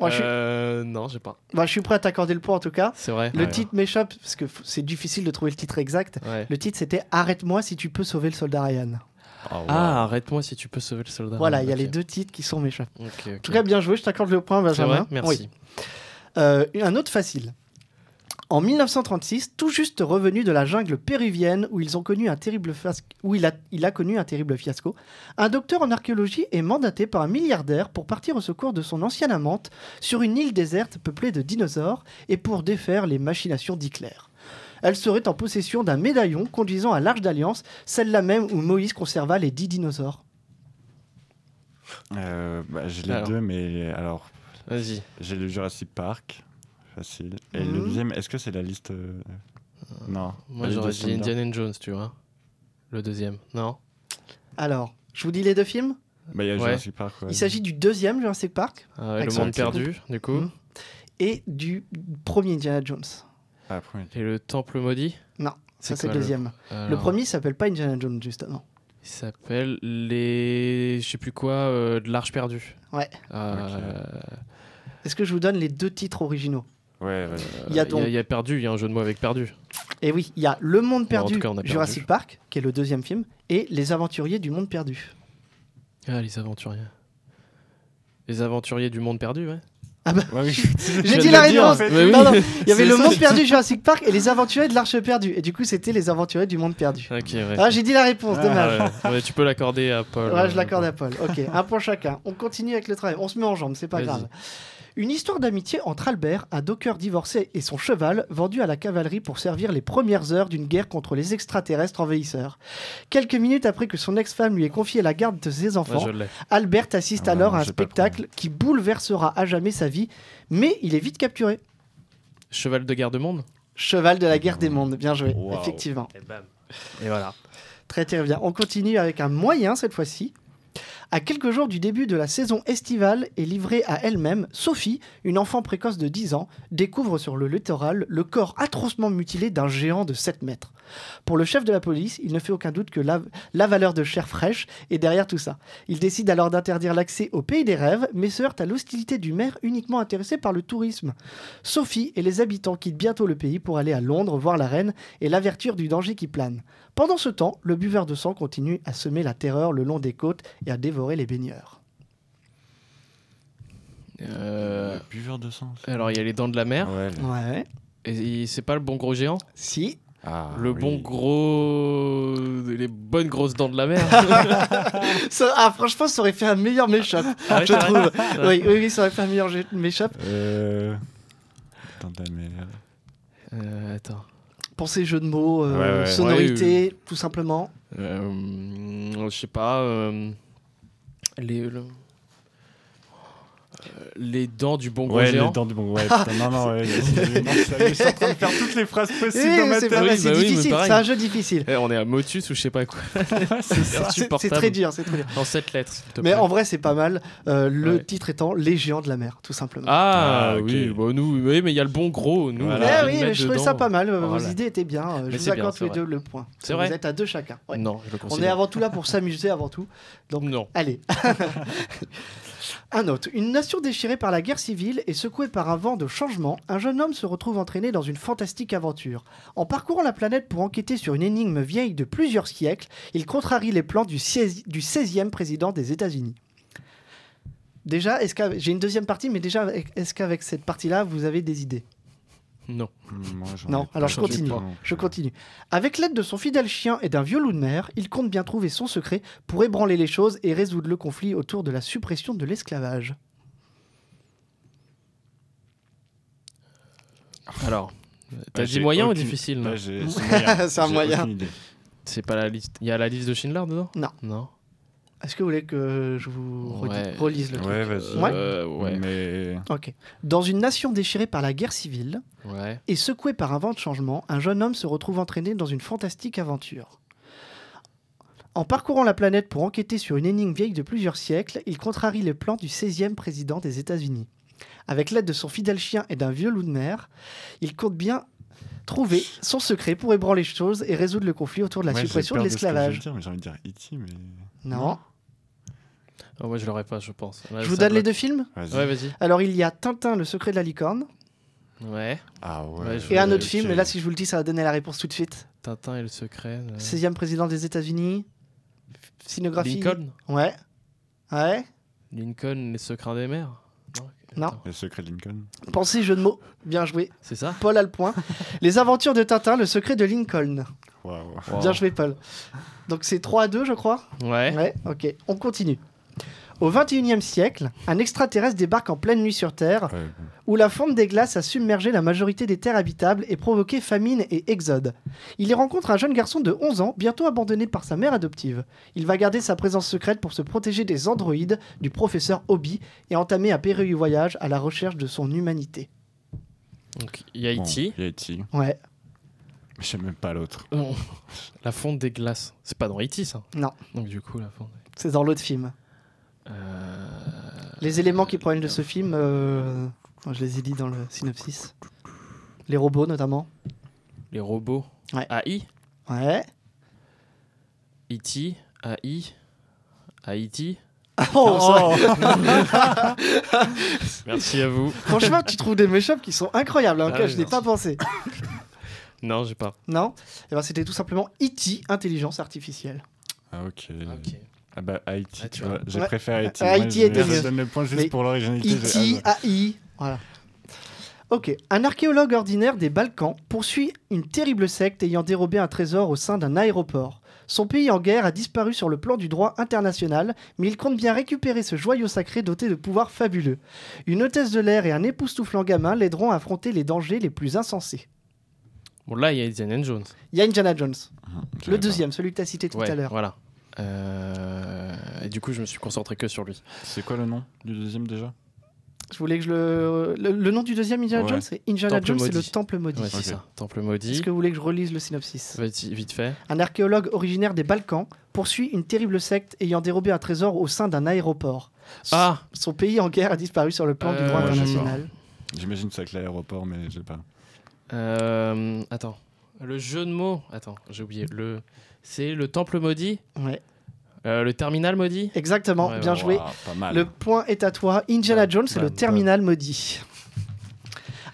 Moi, je, suis, Euh, Non, j'ai pas. bah, je suis prêt à t'accorder le point en tout cas. C'est vrai. Le Ouais. titre m'échappe parce que c'est difficile de trouver le titre exact. Ouais. Le titre c'était Arrête-moi si tu peux sauver le soldat Ryan. Oh, wow. Ah, arrête-moi si tu peux sauver le soldat. Voilà, il y a les deux titres qui sont m'échappent. Ok, ok. En tout cas, bien joué, je t'accorde le point, Benjamin. Merci. Oui. Euh, un autre facile. En 1936, tout juste revenu de la jungle péruvienne où, ils ont connu un terrible fiasco, où il, a, il a connu un terrible fiasco, un docteur en archéologie est mandaté par un milliardaire pour partir au secours de son ancienne amante sur une île déserte peuplée de dinosaures et pour défaire les machinations d'Hitler. Elle serait en possession d'un médaillon conduisant à l'Arche d'Alliance, celle-là même où Moïse conserva les dix dinosaures. Euh, bah, j'ai les Alors. deux, mais alors, Vas-y. j'ai le Jurassic Park. Facile. Et le deuxième, est-ce que c'est la liste euh, Non. Moi, j'aurais dit. Indiana Jones, tu vois. Le deuxième. Non Alors, je vous dis les deux films Bah, il y a Ouais. Jurassic Park. ouais. Il s'agit du deuxième Jurassic Park Ah ouais, Le monde perdu, du coup. Mhm. et du premier Indiana Jones. Ah. Et le temple maudit Non, Ça, c'est le deuxième. Le Alors, premier s'appelle pas Indiana Jones, justement. Il s'appelle les. Je sais plus quoi, euh, de l'Arche perdue. Ouais. Euh, Est-ce que je vous donne les deux titres originaux Ouais, ouais. Il y a donc- il y a perdu, il y a un jeu de mots avec perdu. Et oui, il y a Le Monde Perdu, cas, perdu. Jurassic Park, qui est le deuxième film, et Les Aventuriers du Monde Perdu. Ah, les aventuriers. Les aventuriers du monde perdu, ouais. Ouais, oui. J'ai dit la réponse en fait. Mais oui. Non, non, il y avait Le ça, Monde Perdu, Jurassic Park, et Les Aventuriers de l'Arche Perdue. Et du coup, c'était Les Aventuriers du Monde Perdu. Ouais. Ah, j'ai dit la réponse, Ah, dommage. Ouais, ouais, tu peux l'accorder à Paul. Ouais, je euh, l'accorde à Paul. Ok, un point chacun. On continue avec le travail. On se met en jambe, c'est pas grave. Une histoire d'amitié entre Albert, un docker divorcé, et son cheval, vendu à la cavalerie pour servir les premières heures d'une guerre contre les extraterrestres envahisseurs. Quelques minutes après que son ex-femme lui ait confié la garde de ses enfants. Albert assiste Ah, alors non, à un spectacle qui bouleversera à jamais sa vie, mais il est vite capturé. Cheval de guerre de monde? Cheval de la guerre des mondes, bien joué, Wow. effectivement. Et bam. Et voilà. Très très bien. On continue avec un moyen cette fois-ci. À quelques jours du début de la saison estivale et livrée à elle-même, Sophie, une enfant précoce de 10 ans, découvre sur le littoral le corps atrocement mutilé d'un géant de 7 mètres. Pour le chef de la police, il ne fait aucun doute que la, la valeur de chair fraîche est derrière tout ça. Il décide alors d'interdire l'accès au pays des rêves, mais se heurte à l'hostilité du maire uniquement intéressé par le tourisme. Sophie et les habitants quittent bientôt le pays pour aller à Londres voir la reine et l'avertir du danger qui plane. Pendant ce temps, le buveur de sang continue à semer la terreur le long des côtes et à dévorer les baigneurs. Euh, Le buveur de sang. c'est- alors, il y a les dents de la mer. Ouais. Et c'est pas le bon gros géant? Si. Ah, Le oui. bon gros. Les bonnes grosses dents de la mer. Ça- ah, franchement, ça aurait fait un meilleur mashup, Ah je trouve. oui, oui, oui, ça aurait fait un meilleur mashup. Euh. Dans de la mer. Euh, attends. Pour ces jeux de mots, euh, Ouais, ouais. sonorité, tout simplement. Euh, je sais pas. euh, les. le- euh, les dents du bon gros Ouais, les dents du bon. Ouais, putain, non, non, ouais. je- suis en train de faire toutes les phrases possibles dans ma c'est tête. c'est bah difficile, c'est un jeu difficile. Eh, on est à Motus ou je sais pas quoi. C'est très dur, c'est très dur. Dans cette lettre, s'il te Mais en vrai, c'est pas mal. Euh, le Ouais. titre étant Les géants de la mer, tout simplement. Ah, Ah, oui, bon, nous, oui, mais il y a le bon gros. Nous, Voilà. on a envie de oui, je trouvais ça pas mal. euh, Vos idées étaient bien. Mais Je c'est vous accorde tous les vrai. deux le point. C'est Vous vrai êtes à deux chacun. Non, je le On est avant tout là pour s'amuser avant tout. Donc, Non. allez. un autre. Une nation déchirée par la guerre civile et secouée par un vent de changement, un jeune homme se retrouve entraîné dans une fantastique aventure. En parcourant la planète pour enquêter sur une énigme vieille de plusieurs siècles, il contrarie les plans du, siège- du 16e président des États-Unis. Déjà, j'ai une deuxième partie, mais déjà, est-ce qu'avec cette partie-là, vous avez des idées? Non. Moi, Non, alors je continue. pas Je continue. Avec l'aide de son fidèle chien et d'un vieux loup de mer, il compte bien trouver son secret pour ébranler les choses et résoudre le conflit autour de la suppression de l'esclavage. Alors, t'as dit moyen ou difficile c'est un moyen. C'est pas la liste. Il y a la liste de Schindler dedans? Non. Non. Est-ce que vous voulez que je vous Ouais. relise le truc Ouais, vas-y. Ouais. Euh, ouais. Mais. Ok. Dans une nation déchirée par la guerre civile Ouais. et secouée par un vent de changement, un jeune homme se retrouve entraîné dans une fantastique aventure. En parcourant la planète pour enquêter sur une énigme vieille de plusieurs siècles, il contrarie les plans du 16e président des États-Unis. Avec l'aide de son fidèle chien et d'un vieux loup de mer, il compte bien trouver son secret pour ébranler les choses et résoudre le conflit autour de la Ouais, suppression de l'esclavage. J'ai envie de dire E.T., mais. Non. Oh, moi, je l'aurais pas, je pense. Là, Je vous donne les deux films Vas-y. Ouais, vas-y. Alors il y a Tintin, le secret de la licorne, Ouais. Ah ouais. Et un autre film, et là si je vous le dis, ça va donner la réponse tout de suite. Tintin et le secret. euh, 16e président des États-Unis, scénographie. Lincoln Ouais. Ouais. Lincoln, les secrets des mers Non. Le secret de Lincoln. Pensez jeu de mots. Bien joué. C'est ça Paul a le point. Les aventures de Tintin, le secret de Lincoln. Wow. Bien joué, Paul. Donc c'est 3 à 2, je crois Ouais. Ouais, ok. On continue. Au 21e siècle, un extraterrestre débarque en pleine nuit sur Terre, Ouais, où la fonte des glaces a submergé la majorité des terres habitables et provoqué famine et exode. Il y rencontre un jeune garçon de 11 ans, bientôt abandonné par sa mère adoptive. Il va garder sa présence secrète pour se protéger des androïdes du professeur Obi et entamer un périlleux voyage à la recherche de son humanité. Donc, il y a Bon, E.T. Il y a E.T. Ouais, Mais je sais même pas l'autre. La fonte des glaces. C'est pas dans E.T. ça? Non. Donc, du coup, la fonte. c'est dans l'autre film. Euh... Les éléments qui proviennent de ce film, euh, je les ai dit dans le synopsis. Les robots notamment. Les robots. Ouais. AI Ouais. E.T. AI Haïti Oh, ça- Merci à vous. Franchement, tu trouves des mashups qui sont incroyables, hein, Ah je n'ai pas pensé. Non, j'ai pas. Non? Eh ben, C'était tout simplement E.T., intelligence artificielle. Ah ok. Ok. Ah bah Haïti, Ah, tu vois. J'ai Ouais. préféré Haïti. Ah, Haïti je- était je mieux. donne le point juste Mais pour l'originalité. E.T., AI, voilà. Ok, un archéologue ordinaire des Balkans poursuit une terrible secte ayant dérobé un trésor au sein d'un aéroport. Son pays en guerre a disparu sur le plan du droit international, mais il compte bien récupérer ce joyau sacré doté de pouvoirs fabuleux. Une hôtesse de l'air et un époustouflant gamin l'aideront à affronter les dangers les plus insensés. Bon, là, il y a Indiana Jones. Il y a Indiana Jones, je le deuxième, celui que tu as cité tout ouais, à l'heure. voilà. Euh, Et du coup, je me suis concentré que sur lui. C'est quoi le nom du deuxième déjà? Je voulais que je le... le. le nom du deuxième Indiana Ouais. Jones, c'est Indiana Temple Jones, c'est le. Temple maudit. Ouais, c'est ça. Temple Est-ce maudit. que vous voulez que je relise le synopsis? Vas-y, vite fait. Un archéologue originaire des Balkans poursuit une terrible secte ayant dérobé un trésor au sein d'un aéroport. S- Ah Son pays en guerre a disparu sur le plan du Euh, droit ouais, international. J'imagine que c'est avec l'aéroport, mais je sais pas. euh, Attends. Le jeu de mots. Attends, j'ai oublié. Le... C'est le temple maudit Ouais. Euh, Le terminal maudit Exactement, Ouais, bien ouais, joué. Pas mal. Le point est à toi. Indiana Bam, Jones, c'est le bam, terminal maudit.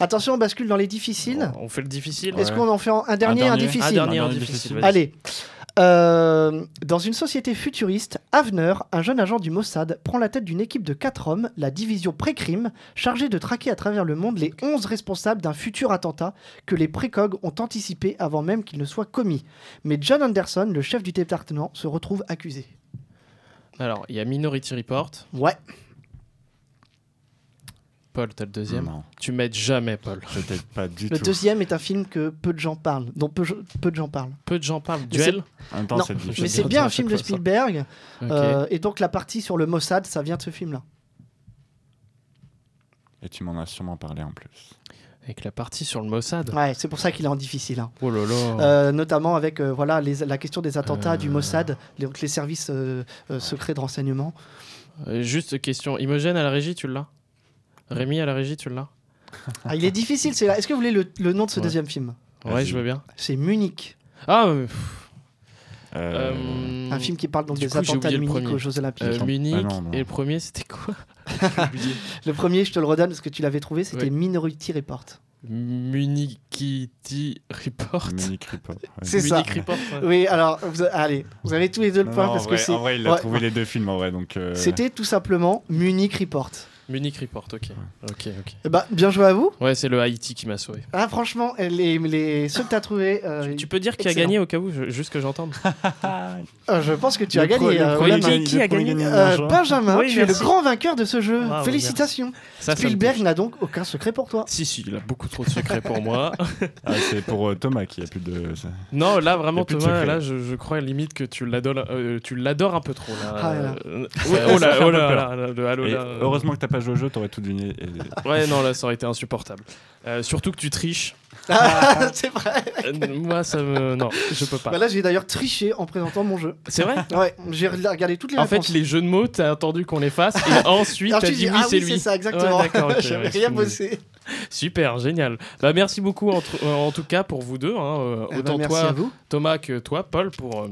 Attention, on bascule dans les difficiles. On fait le difficile Est-ce Ouais. qu'on en fait un, un dernier, un, dernier. difficile Un dernier Un difficile. difficile. vas-y. Allez. Euh, dans une société futuriste, Avner, un jeune agent du Mossad, prend la tête d'une équipe de 4 hommes, la division pré-crime, chargée de traquer à travers le monde les 11 responsables d'un futur attentat que les précogs ont anticipé avant même qu'il ne soit commis. Mais John Anderson, le chef du département, se retrouve accusé. Alors, il y a Minority Report. Ouais, Paul, t'as le deuxième. Non, Tu m'aides jamais, Paul. t'aide pas du le tout. deuxième est un film que peu de gens parlent, dont peu, peu de gens parlent. Peu de gens parlent. Mais Duel En même temps, Non, c'est Mais c'est bien un film de. Spielberg, Ok. euh, et donc la partie sur le Mossad, ça vient de ce film-là. Et tu m'en as sûrement parlé en plus. Avec la partie sur le Mossad. Ouais, c'est pour ça qu'il est en difficile. hein. Oh là là. Euh, notamment avec euh, voilà, les- la question des attentats Euh. du Mossad, les, donc les services euh, euh, secrets de renseignement. Euh, juste question. Imogène à la régie, tu l'as? Rémi à la régie, tu l'as Ah, il est difficile, c'est là. Est-ce que vous voulez le, le nom de ce Ouais. deuxième film Ouais, je veux bien. C'est Munich, Ah, euh, Euh, un film qui parle donc du des coup, attentats de Munich aux Jeux Olympiques. euh, Ah Munich. non, non. Et le premier, c'était quoi. Le premier, je te le redonne parce que tu l'avais trouvé, c'était Ouais. Minority Report. Munikity Report. Munich Report. ouais. C'est ça. Munich Report. ouais. Oui, alors, vous, a- allez, vous avez tous les deux le point non, parce en que vrai, c'est. en vrai, il a Ouais, trouvé les deux films en vrai, donc. euh, C'était tout simplement Munich Report. Munich Report, ok. Ok, ok. Eh bah, bien joué à vous. Ouais, c'est le Haïti qui m'a sauvé. Ah, franchement, les, les, ceux que tu as trouvés, euh, Tu peux dire qui a gagné au cas où, je- juste que j'entende euh, je pense que tu as Le gagné. le euh, qui- qui a gagné Euh, l'argent. Benjamin, Oui, tu es le grand vainqueur de ce jeu. Bravo, Félicitations. Ça, Spielberg n'a donc aucun secret pour toi. Si, si, il a beaucoup trop de secrets pour moi. Ah, c'est pour euh, Thomas qui a plus de. Non, là vraiment Thomas, là je, je crois limite que tu l'adores, euh, tu l'adores un peu trop là. Ah, là. Euh, oh là, oh là, là. heureusement que t'as pas joué au jeu, t'aurais tout deviné. et- Ouais, non, là ça aurait été insupportable. Euh, surtout que tu triches. Ah, c'est vrai. Euh, moi, ça me. Non, je peux pas. Bah là, j'ai d'ailleurs triché en présentant mon jeu. C'est vrai Ouais, j'ai regardé toutes les En réponses. fait, les jeux de mots, t'as attendu qu'on les fasse et ensuite t'as tu dit dis, oui, ah c'est oui, lui. c'est ça, exactement. Ouais, d'accord, ok, J'avais ouais, rien bossé. Super, génial. Bah, merci beaucoup en, euh, en tout cas pour vous deux. hein, euh, Eh ben, autant merci toi, à vous. Thomas que toi, Paul, pour euh,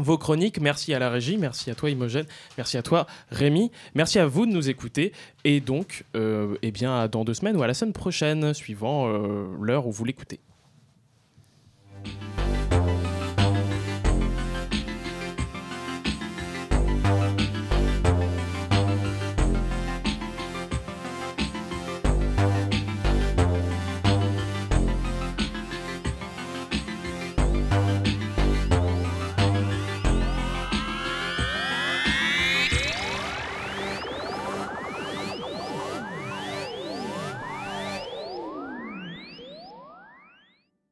vos chroniques. Merci à la régie, merci à toi Imogène, merci à toi Rémi, merci à vous de nous écouter et donc euh, eh bien dans deux semaines ou à la semaine prochaine, suivant euh, l'heure où vous l'écoutez.